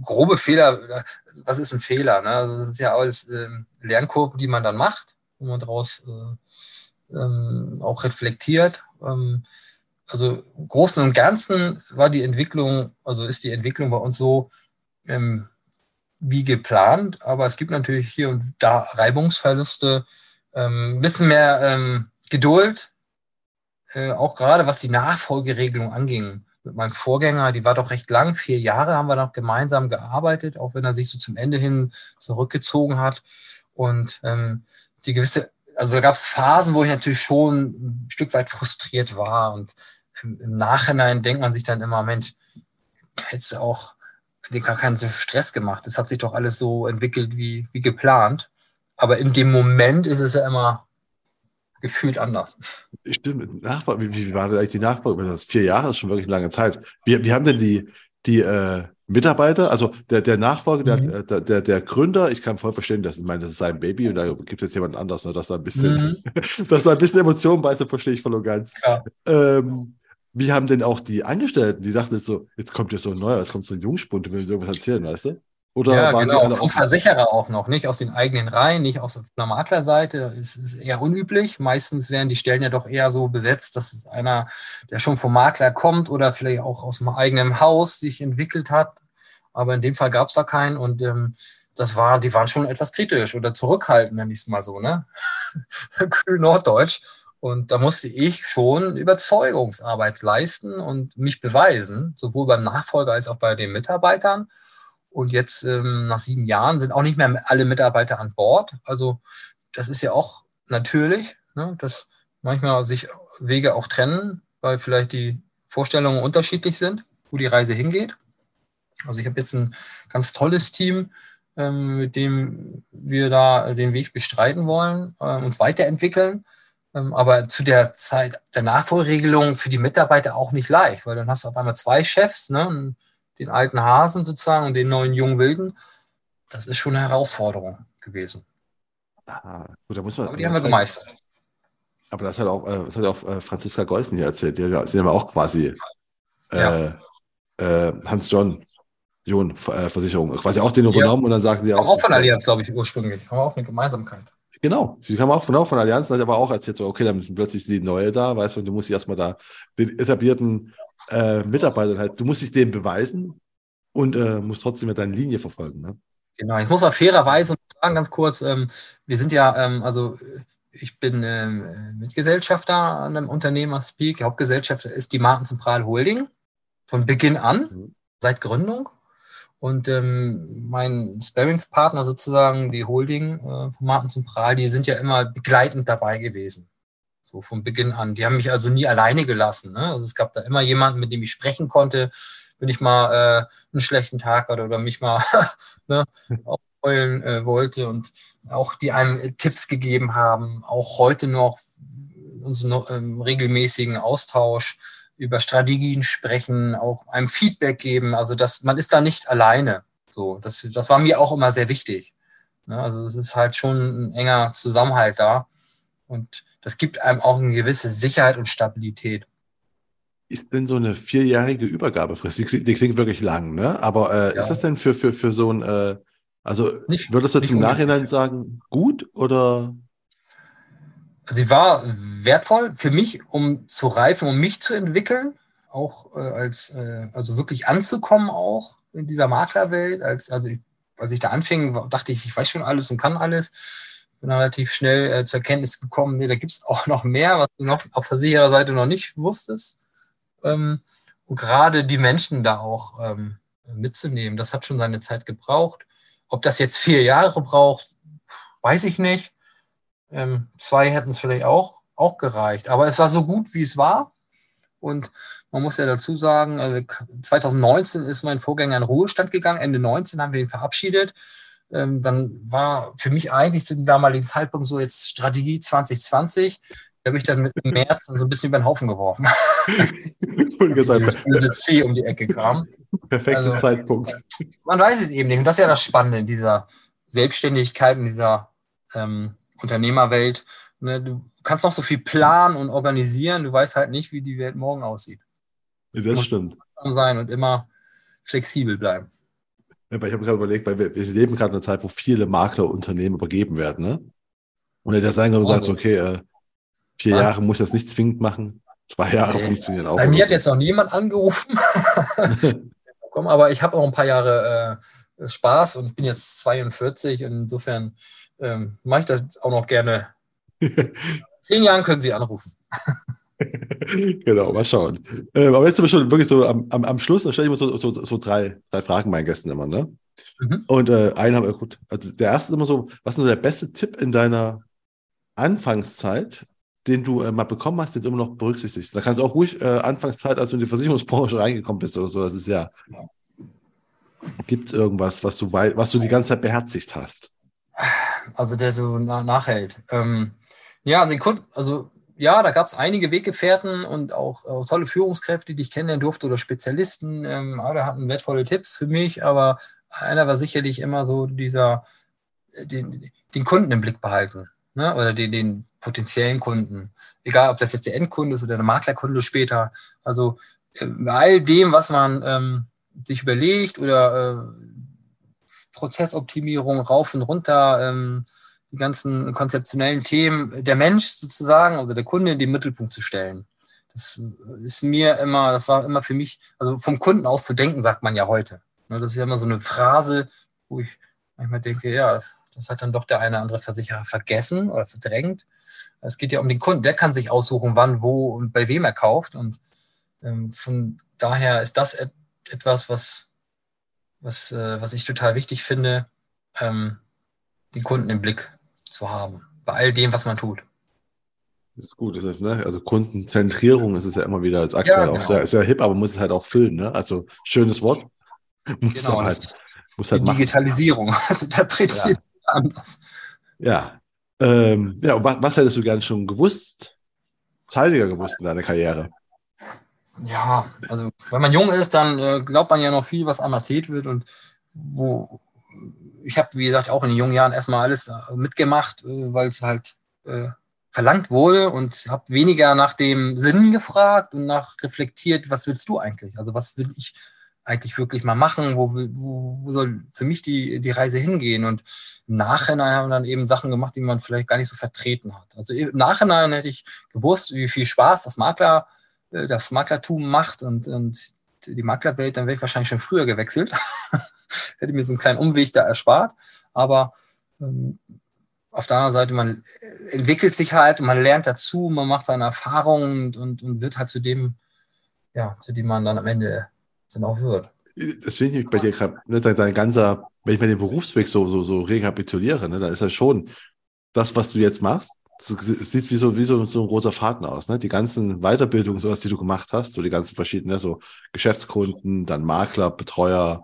grobe Fehler. Was ist ein Fehler? Ne? Also das ist ja alles ähm, Lernkurven, die man dann macht, wo man daraus äh, ähm, auch reflektiert. Ähm, also Großen und Ganzen war die Entwicklung, also ist die Entwicklung bei uns so ähm, wie geplant, aber es gibt natürlich hier und da Reibungsverluste, ähm, ein bisschen mehr ähm, Geduld, äh, auch gerade was die Nachfolgeregelung anging. Mit meinem Vorgänger, die war doch recht lang, vier Jahre haben wir noch gemeinsam gearbeitet, auch wenn er sich so zum Ende hin zurückgezogen hat. Und ähm, die gewisse also gab es Phasen, wo ich natürlich schon ein Stück weit frustriert war. Und im Nachhinein denkt man sich dann immer, Mensch, hättest du auch dir gar keinen Stress gemacht. Es hat sich doch alles so entwickelt wie, wie geplant. Aber in dem Moment ist es ja immer gefühlt anders. Stimmt, Nachfolge, wie, wie war denn eigentlich die Nachfolge? Das vier Jahre ist schon wirklich eine lange Zeit. Wie, wie haben denn die, die äh, Mitarbeiter, also der, der Nachfolger, mhm. der, der, der, Gründer, ich kann voll verstehen, dass ich meine, das ist sein Baby und da gibt es jetzt jemand anders, ne, dass da ein bisschen, mhm. dass da ein bisschen Emotionen bei ist, verstehe ich voll und ganz. Ja. Ähm, wie haben denn auch die Angestellten, die dachten so, jetzt kommt jetzt so ein neuer, jetzt kommt so ein Jungspund, und will irgendwas erzählen, weißt du? Oder ja, genau, vom Versicherer auch noch, nicht aus den eigenen Reihen, nicht aus der Maklerseite. Es ist eher unüblich. Meistens werden die Stellen ja doch eher so besetzt, dass es einer, der schon vom Makler kommt oder vielleicht auch aus dem eigenen Haus sich entwickelt hat. Aber in dem Fall gab es da keinen und ähm, das war, die waren schon etwas kritisch oder zurückhaltend, nenne ich es mal so, ne? Kühl Norddeutsch. Und da musste ich schon Überzeugungsarbeit leisten und mich beweisen, sowohl beim Nachfolger als auch bei den Mitarbeitern. Und jetzt ähm, nach sieben Jahren sind auch nicht mehr alle Mitarbeiter an Bord. Also das ist ja auch natürlich, ne, dass manchmal sich Wege auch trennen, weil vielleicht die Vorstellungen unterschiedlich sind, wo die Reise hingeht. Also ich habe jetzt ein ganz tolles Team, ähm, mit dem wir da den Weg bestreiten wollen, äh, uns weiterentwickeln. Ähm, aber zu der Zeit der Nachfolgeregelung für die Mitarbeiter auch nicht leicht, weil dann hast du auf einmal zwei Chefs, ne, den alten Hasen sozusagen und den neuen jungen Wilden, das ist schon eine Herausforderung gewesen. Ah, gut, da muss man, aber die haben wir gemeistert. Aber das hat auch, äh, das hat auch äh, Franziska Geusen hier erzählt. Die sind ja auch quasi äh, ja. äh, Hans John Versicherung, quasi auch den ja. übernommen und dann sagen die auch. Auch von Allianz, glaube ich, ursprünglich. Haben wir auch eine Gemeinsamkeit. Genau, die kam auch von, auch von Allianz, hat aber auch erzählt, so, okay, dann sind plötzlich die neue da, weißt du, und du musst dich erstmal da den etablierten äh, Mitarbeitern halt, du musst dich dem beweisen und äh, musst trotzdem deine Linie verfolgen. Ne? Genau, ich muss auch fairerweise sagen, ganz kurz, ähm, wir sind ja, ähm, also ich bin ähm, Mitgesellschafter an einem Unternehmer Speak. Hauptgesellschafter ist die Markenzentrale Holding von Beginn an, mhm. seit Gründung. Und ähm, mein Sparringspartner sozusagen, die Holding äh, von Martenzentral, die sind ja immer begleitend dabei gewesen. So von Beginn an. Die haben mich also nie alleine gelassen. Ne? Also es gab da immer jemanden, mit dem ich sprechen konnte, wenn ich mal äh, einen schlechten Tag hatte oder mich mal ne, betreuen äh, wollte und auch die einem Tipps gegeben haben, auch heute noch unseren ähm, regelmäßigen Austausch über Strategien sprechen, auch einem Feedback geben. Also dass man ist da nicht alleine. So, das, das war mir auch immer sehr wichtig. Ne? Also es ist halt schon ein enger Zusammenhalt da und das gibt einem auch eine gewisse Sicherheit und Stabilität. Ich bin so eine vierjährige Übergabefrist. Die, die klingt wirklich lang, ne? Aber äh, ja. ist das denn für, für, für so ein, äh, also nicht, würdest du im Nachhinein sagen, gut oder? Sie war wertvoll für mich, um zu reifen, um mich zu entwickeln, auch äh, als, äh, also wirklich anzukommen auch in dieser Maklerwelt. Als, also ich, als ich da anfing, dachte ich, ich weiß schon alles und kann alles. Bin relativ schnell äh, zur Erkenntnis gekommen, nee, da gibt es auch noch mehr, was du noch auf Versichererseite noch nicht wusstest ähm, und gerade die Menschen da auch ähm, mitzunehmen. Das hat schon seine Zeit gebraucht. Ob das jetzt vier Jahre braucht, weiß ich nicht. Ähm, zwei hätten es vielleicht auch, auch gereicht. Aber es war so gut, wie es war. Und man muss ja dazu sagen, also 2019 ist mein Vorgänger in Ruhestand gegangen. Ende 19 haben wir ihn verabschiedet. Ähm, dann war für mich eigentlich zu dem damaligen Zeitpunkt so jetzt Strategie 2020 habe ich dann mit dem März dann so ein bisschen über den Haufen geworfen. und gesagt, dieses böse C um die Ecke kam. Perfekter also, Zeitpunkt. Man weiß es eben nicht. Und das ist ja das Spannende in dieser Selbstständigkeit, in dieser ähm, Unternehmerwelt. Ne, du kannst noch so viel planen und organisieren, du weißt halt nicht, wie die Welt morgen aussieht. Ja, das stimmt. Sein und immer flexibel bleiben. Ja, ich habe gerade überlegt, weil wir, wir leben gerade in einer Zeit, wo viele Maklerunternehmen übergeben werden. Ne? Und er sagen kann und also, sagt, okay, äh, Vier ja. Jahre muss das nicht zwingend machen. Zwei Jahre nee. funktionieren auch. Bei mir hat jetzt noch niemand angerufen. aber ich habe auch ein paar Jahre äh, Spaß und ich bin jetzt 42. Insofern ähm, mache ich das auch noch gerne. Zehn Jahren können Sie anrufen. genau, mal schauen. Ähm, aber jetzt sind wir schon wirklich so am, am, am Schluss, da stelle ich mir so, so, so, drei, drei Fragen meinen Gästen immer. Ne? Mhm. Und äh, einen haben wir gut. Also der erste ist immer so: Was ist nur der beste Tipp in deiner Anfangszeit, den du äh, mal bekommen hast, den du immer noch berücksichtigst. Da kannst du auch ruhig äh, Anfangszeit, als du in die Versicherungsbranche reingekommen bist oder so, das ist ja. Gibt es irgendwas, was du, was du die ganze Zeit beherzigt hast? Also der so nachhält. Ähm, ja, also, also ja, da gab es einige Weggefährten und auch, auch, tolle Führungskräfte, die ich kennenlernen durfte oder Spezialisten. Ähm, alle hatten wertvolle Tipps für mich, aber einer war sicherlich immer so dieser, äh, den, den Kunden im Blick behalten ne? oder den, den potenziellen Kunden. Egal, ob das jetzt der Endkunde ist oder der Maklerkunde später. Also äh, bei all dem, was man ähm, sich überlegt oder äh, Prozessoptimierung rauf und runter, ähm, die ganzen konzeptionellen Themen, der Mensch sozusagen, also der Kunde in den Mittelpunkt zu stellen. Das ist mir immer, das war immer für mich, also vom Kunden aus zu denken, sagt man ja heute. Ne, das ist ja immer so eine Phrase, wo ich manchmal denke, ja, das hat dann doch der eine oder andere Versicherer vergessen oder verdrängt. Es geht ja um den Kunden. Der kann sich aussuchen, wann, wo und bei wem er kauft. Und ähm, von daher ist das et etwas, was, was, äh, was ich total wichtig finde, ähm, den Kunden im Blick zu haben. Bei all dem, was man tut. Das ist gut. Das ist, ne? Also Kundenzentrierung ist es ja immer wieder als aktuell ja, genau. auch sehr, sehr hip, aber muss es halt auch füllen. Ne? Also schönes Wort. Muss genau, halt, muss halt die Digitalisierung. Also interpretiert anders. Ja. Ähm, ja, und was, was hättest du gerne schon gewusst, zeitiger gewusst in deiner Karriere? Ja, also wenn man jung ist, dann äh, glaubt man ja noch viel, was einem erzählt wird und wo ich habe, wie gesagt, auch in den jungen Jahren erstmal alles äh, mitgemacht, äh, weil es halt äh, verlangt wurde und habe weniger nach dem Sinn gefragt und nach reflektiert, was willst du eigentlich? Also was will ich eigentlich wirklich mal machen? Wo, wo, wo soll für mich die, die Reise hingehen? Und im Nachhinein haben dann eben Sachen gemacht, die man vielleicht gar nicht so vertreten hat. Also im Nachhinein hätte ich gewusst, wie viel Spaß das Makler, das Maklertum macht und, und die Maklerwelt, dann wäre ich wahrscheinlich schon früher gewechselt. hätte mir so einen kleinen Umweg da erspart. Aber ähm, auf der anderen Seite, man entwickelt sich halt, man lernt dazu, man macht seine Erfahrungen und, und, und wird halt zu dem, ja, zu dem man dann am Ende dann auch wird. Das finde ich bei dir gerade, ne, dein, ganzer, wenn ich mir den Berufsweg so, so, so rekapituliere, ne, dann ist das schon das, was du jetzt machst. Es sieht wie so, wie so, so ein großer Faden aus. Ne? Die ganzen Weiterbildungen, sowas, die du gemacht hast, so die ganzen verschiedenen, ne, so Geschäftskunden, dann Makler, Betreuer,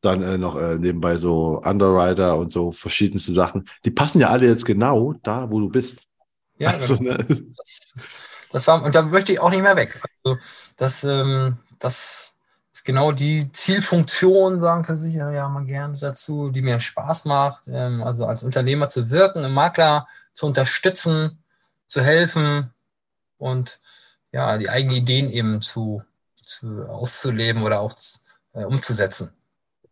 dann äh, noch äh, nebenbei so Underwriter und so verschiedenste Sachen. Die passen ja alle jetzt genau da, wo du bist. Ja, also, genau. ne? das, das, war, und da möchte ich auch nicht mehr weg. Also, das, ähm, das ist genau die Zielfunktion, sagen Versicherer ja mal gerne dazu, die mir Spaß macht. Ähm, also als Unternehmer zu wirken, im Makler zu unterstützen, zu helfen und ja, die eigenen Ideen eben zu, zu auszuleben oder auch äh, umzusetzen.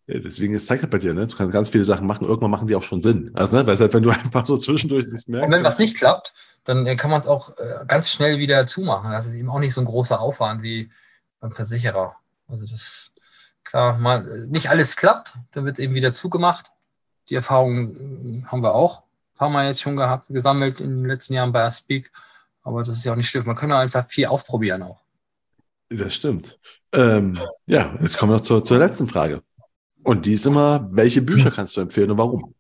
Ja, deswegen ist zeigt halt bei dir, ne? Du kannst ganz viele Sachen machen, irgendwann machen die auch schon Sinn. Also, ne? Weil halt, wenn du einfach so zwischendurch nicht merkst. Und wenn was nicht klappt, dann äh, kann man es auch äh, ganz schnell wieder zumachen. Das ist eben auch nicht so ein großer Aufwand wie beim Versicherer. Also das klar, mal nicht alles klappt, dann wird eben wieder zugemacht. Die Erfahrung haben wir auch ein paar Mal jetzt schon gehabt, gesammelt in den letzten Jahren bei Aspeak. Aber das ist ja auch nicht schlimm. Man kann ja einfach viel ausprobieren auch. Das stimmt. Ähm, ja, jetzt kommen wir noch zur, zur letzten Frage. Und die ist immer, welche Bücher kannst du empfehlen und warum?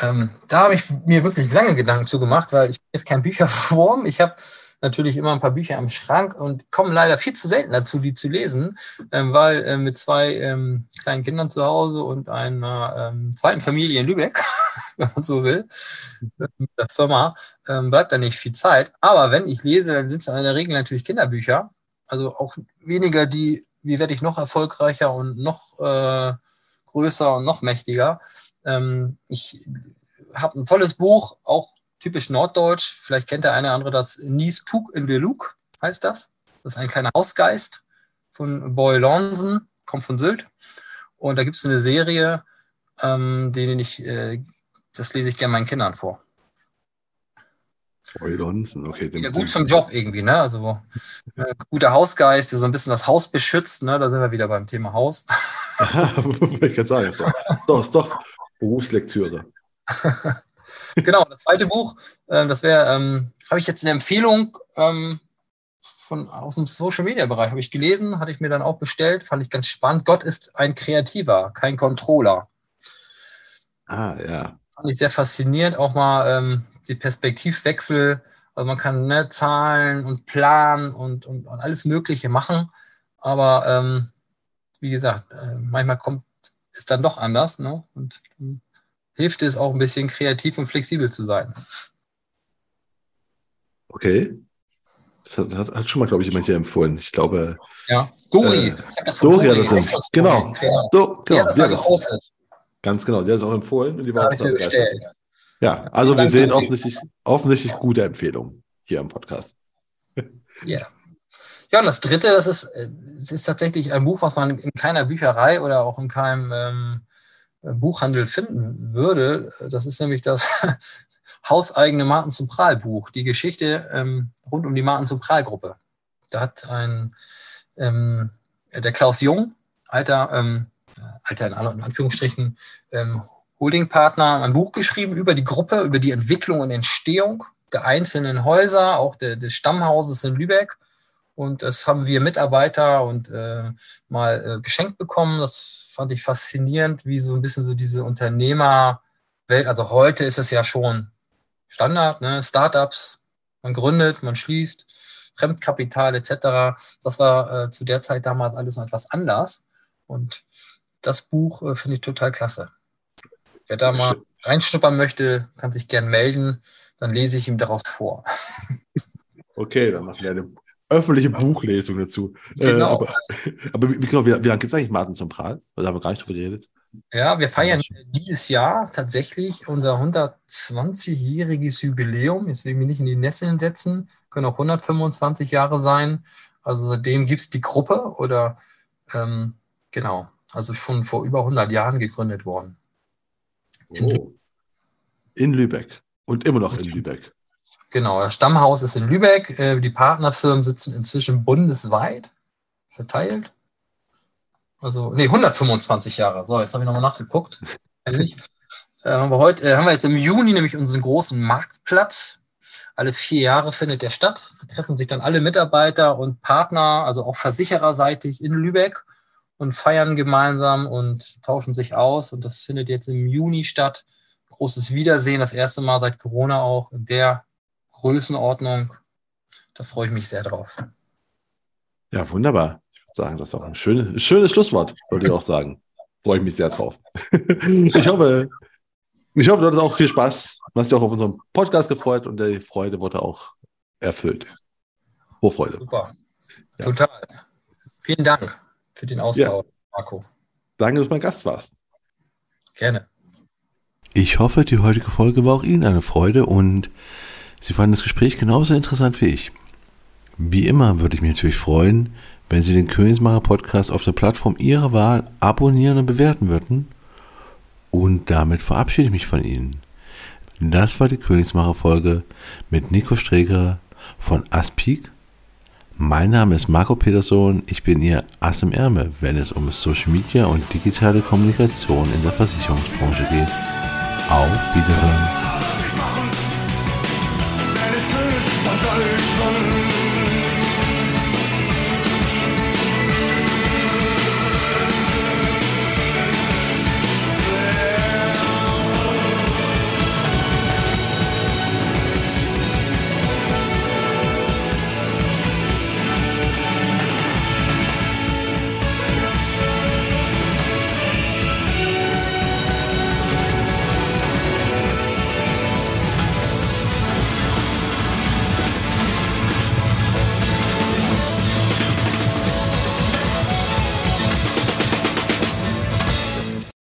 Ähm, da habe ich mir wirklich lange Gedanken zu gemacht, weil ich bin jetzt kein Bücherform. Ich habe natürlich immer ein paar Bücher am Schrank und komme leider viel zu selten dazu, die zu lesen, ähm, weil äh, mit zwei ähm, kleinen Kindern zu Hause und einer ähm, zweiten Familie in Lübeck, wenn man so will, mit der Firma, ähm, bleibt da nicht viel Zeit. Aber wenn ich lese, dann sind es in der Regel natürlich Kinderbücher. Also auch weniger die, wie werde ich noch erfolgreicher und noch äh, größer und noch mächtiger. Ähm, ich habe ein tolles Buch, auch typisch norddeutsch. Vielleicht kennt der eine oder andere das Nies Puk in Beluk, heißt das. Das ist ein kleiner Hausgeist von Boy Lonsen, kommt von Sylt. Und da gibt es eine Serie, ähm, den ich, äh, das lese ich gerne meinen Kindern vor. Boy Lonsen, okay. Ja, gut zum Job irgendwie, ne? Also äh, guter Hausgeist, der so ein bisschen das Haus beschützt, ne? Da sind wir wieder beim Thema Haus. ich kann sagen, ist doch, ist doch Berufslektüre. genau, das zweite Buch, äh, das wäre, ähm, habe ich jetzt eine Empfehlung ähm, von, aus dem Social Media Bereich, habe ich gelesen, hatte ich mir dann auch bestellt, fand ich ganz spannend. Gott ist ein Kreativer, kein Controller. Ah, ja. Fand ich sehr faszinierend, auch mal ähm, die Perspektivwechsel. Also man kann ne, Zahlen und planen und, und, und alles Mögliche machen, aber ähm, wie gesagt, äh, manchmal kommt es dann doch anders. Ne? Und dann hilft es auch ein bisschen kreativ und flexibel zu sein. Okay. Das hat, hat, hat schon mal, glaube ich, jemand hier empfohlen. Ich glaube. Ja, Dori. Äh, Dori hat das Genau. genau. Do, genau. Hat das gepostet. Ganz genau. Hat es auch empfohlen und die war auch mir bestellt. Ja, also wir sehen offensichtlich, offensichtlich gute Empfehlungen hier im Podcast. Ja. Ja, und das dritte, das ist, das ist tatsächlich ein Buch, was man in keiner Bücherei oder auch in keinem ähm, Buchhandel finden würde. Das ist nämlich das hauseigene Martin zum Prahl Buch, die Geschichte ähm, rund um die Martin zum Prahl Gruppe. Da hat ein ähm, der Klaus Jung, alter, ähm, alter in Anführungsstrichen, ähm, Holdingpartner, ein Buch geschrieben über die Gruppe, über die Entwicklung und Entstehung der einzelnen Häuser, auch der, des Stammhauses in Lübeck. Und das haben wir Mitarbeiter und äh, mal äh, geschenkt bekommen. Das fand ich faszinierend, wie so ein bisschen so diese Unternehmerwelt, also heute ist es ja schon Standard, ne? Startups, man gründet, man schließt, Fremdkapital etc. Das war äh, zu der Zeit damals alles noch etwas anders. Und das Buch äh, finde ich total klasse. Wer da mal reinschnuppern möchte, kann sich gern melden. Dann lese ich ihm daraus vor. Okay, dann machen wir eine öffentliche Buchlesung dazu. Äh, genau. Äh, aber, aber wie, genau, wie, wie lange gibt es eigentlich Martin zum Prahl? Da haben wir gar nicht drüber geredet. Ja, wir feiern dieses Jahr tatsächlich unser 120-jähriges Jubiläum. Jetzt will ich mich nicht in die Nesseln setzen, können auch 125 Jahre sein. Also seitdem gibt es die Gruppe oder ähm, genau, also schon vor über 100 Jahren gegründet worden. In, oh. in Lübeck und immer noch in Lübeck. Genau, das Stammhaus ist in Lübeck. Äh, die Partnerfirmen sitzen inzwischen bundesweit verteilt. Also, nee, 125 Jahre. So, jetzt habe ich nochmal nachgeguckt. äh, haben wir heute, äh, haben wir jetzt im Juni nämlich unseren großen Marktplatz. Alle vier Jahre findet der statt. Da treffen sich dann alle Mitarbeiter und Partner, also auch versichererseitig in Lübeck und feiern gemeinsam und tauschen sich aus. Und das findet jetzt im Juni statt. Großes Wiedersehen, das erste Mal seit Corona auch in der Größenordnung. Da freue ich mich sehr drauf. Ja, wunderbar. Ich würde sagen, das ist auch ein schönes, schönes Schlusswort, würde ich auch sagen. freue ich mich sehr drauf. ich hoffe, ich hoffe, du hattest auch viel Spaß. Du hast dich auch auf unserem Podcast gefreut und die Freude wurde auch erfüllt. Vorfreude. Super. Ja. Total. Vielen Dank für den Austausch, ja. Marco. Danke, dass du mein Gast warst. Gerne. Ich hoffe, die heutige Folge war auch Ihnen eine Freude und Sie fanden das Gespräch genauso interessant wie ich. Wie immer würde ich mich natürlich freuen, wenn Sie den Königsmacher Podcast auf der Plattform Ihrer Wahl abonnieren und bewerten würden. Und damit verabschiede ich mich von Ihnen. Das war die Königsmacher Folge mit Nico Streger von Aspik. Mein Name ist Marco Peterson, ich bin Ihr Ass im Ärmel, wenn es um Social Media und digitale Kommunikation in der Versicherungsbranche geht. Auf Wiederhören.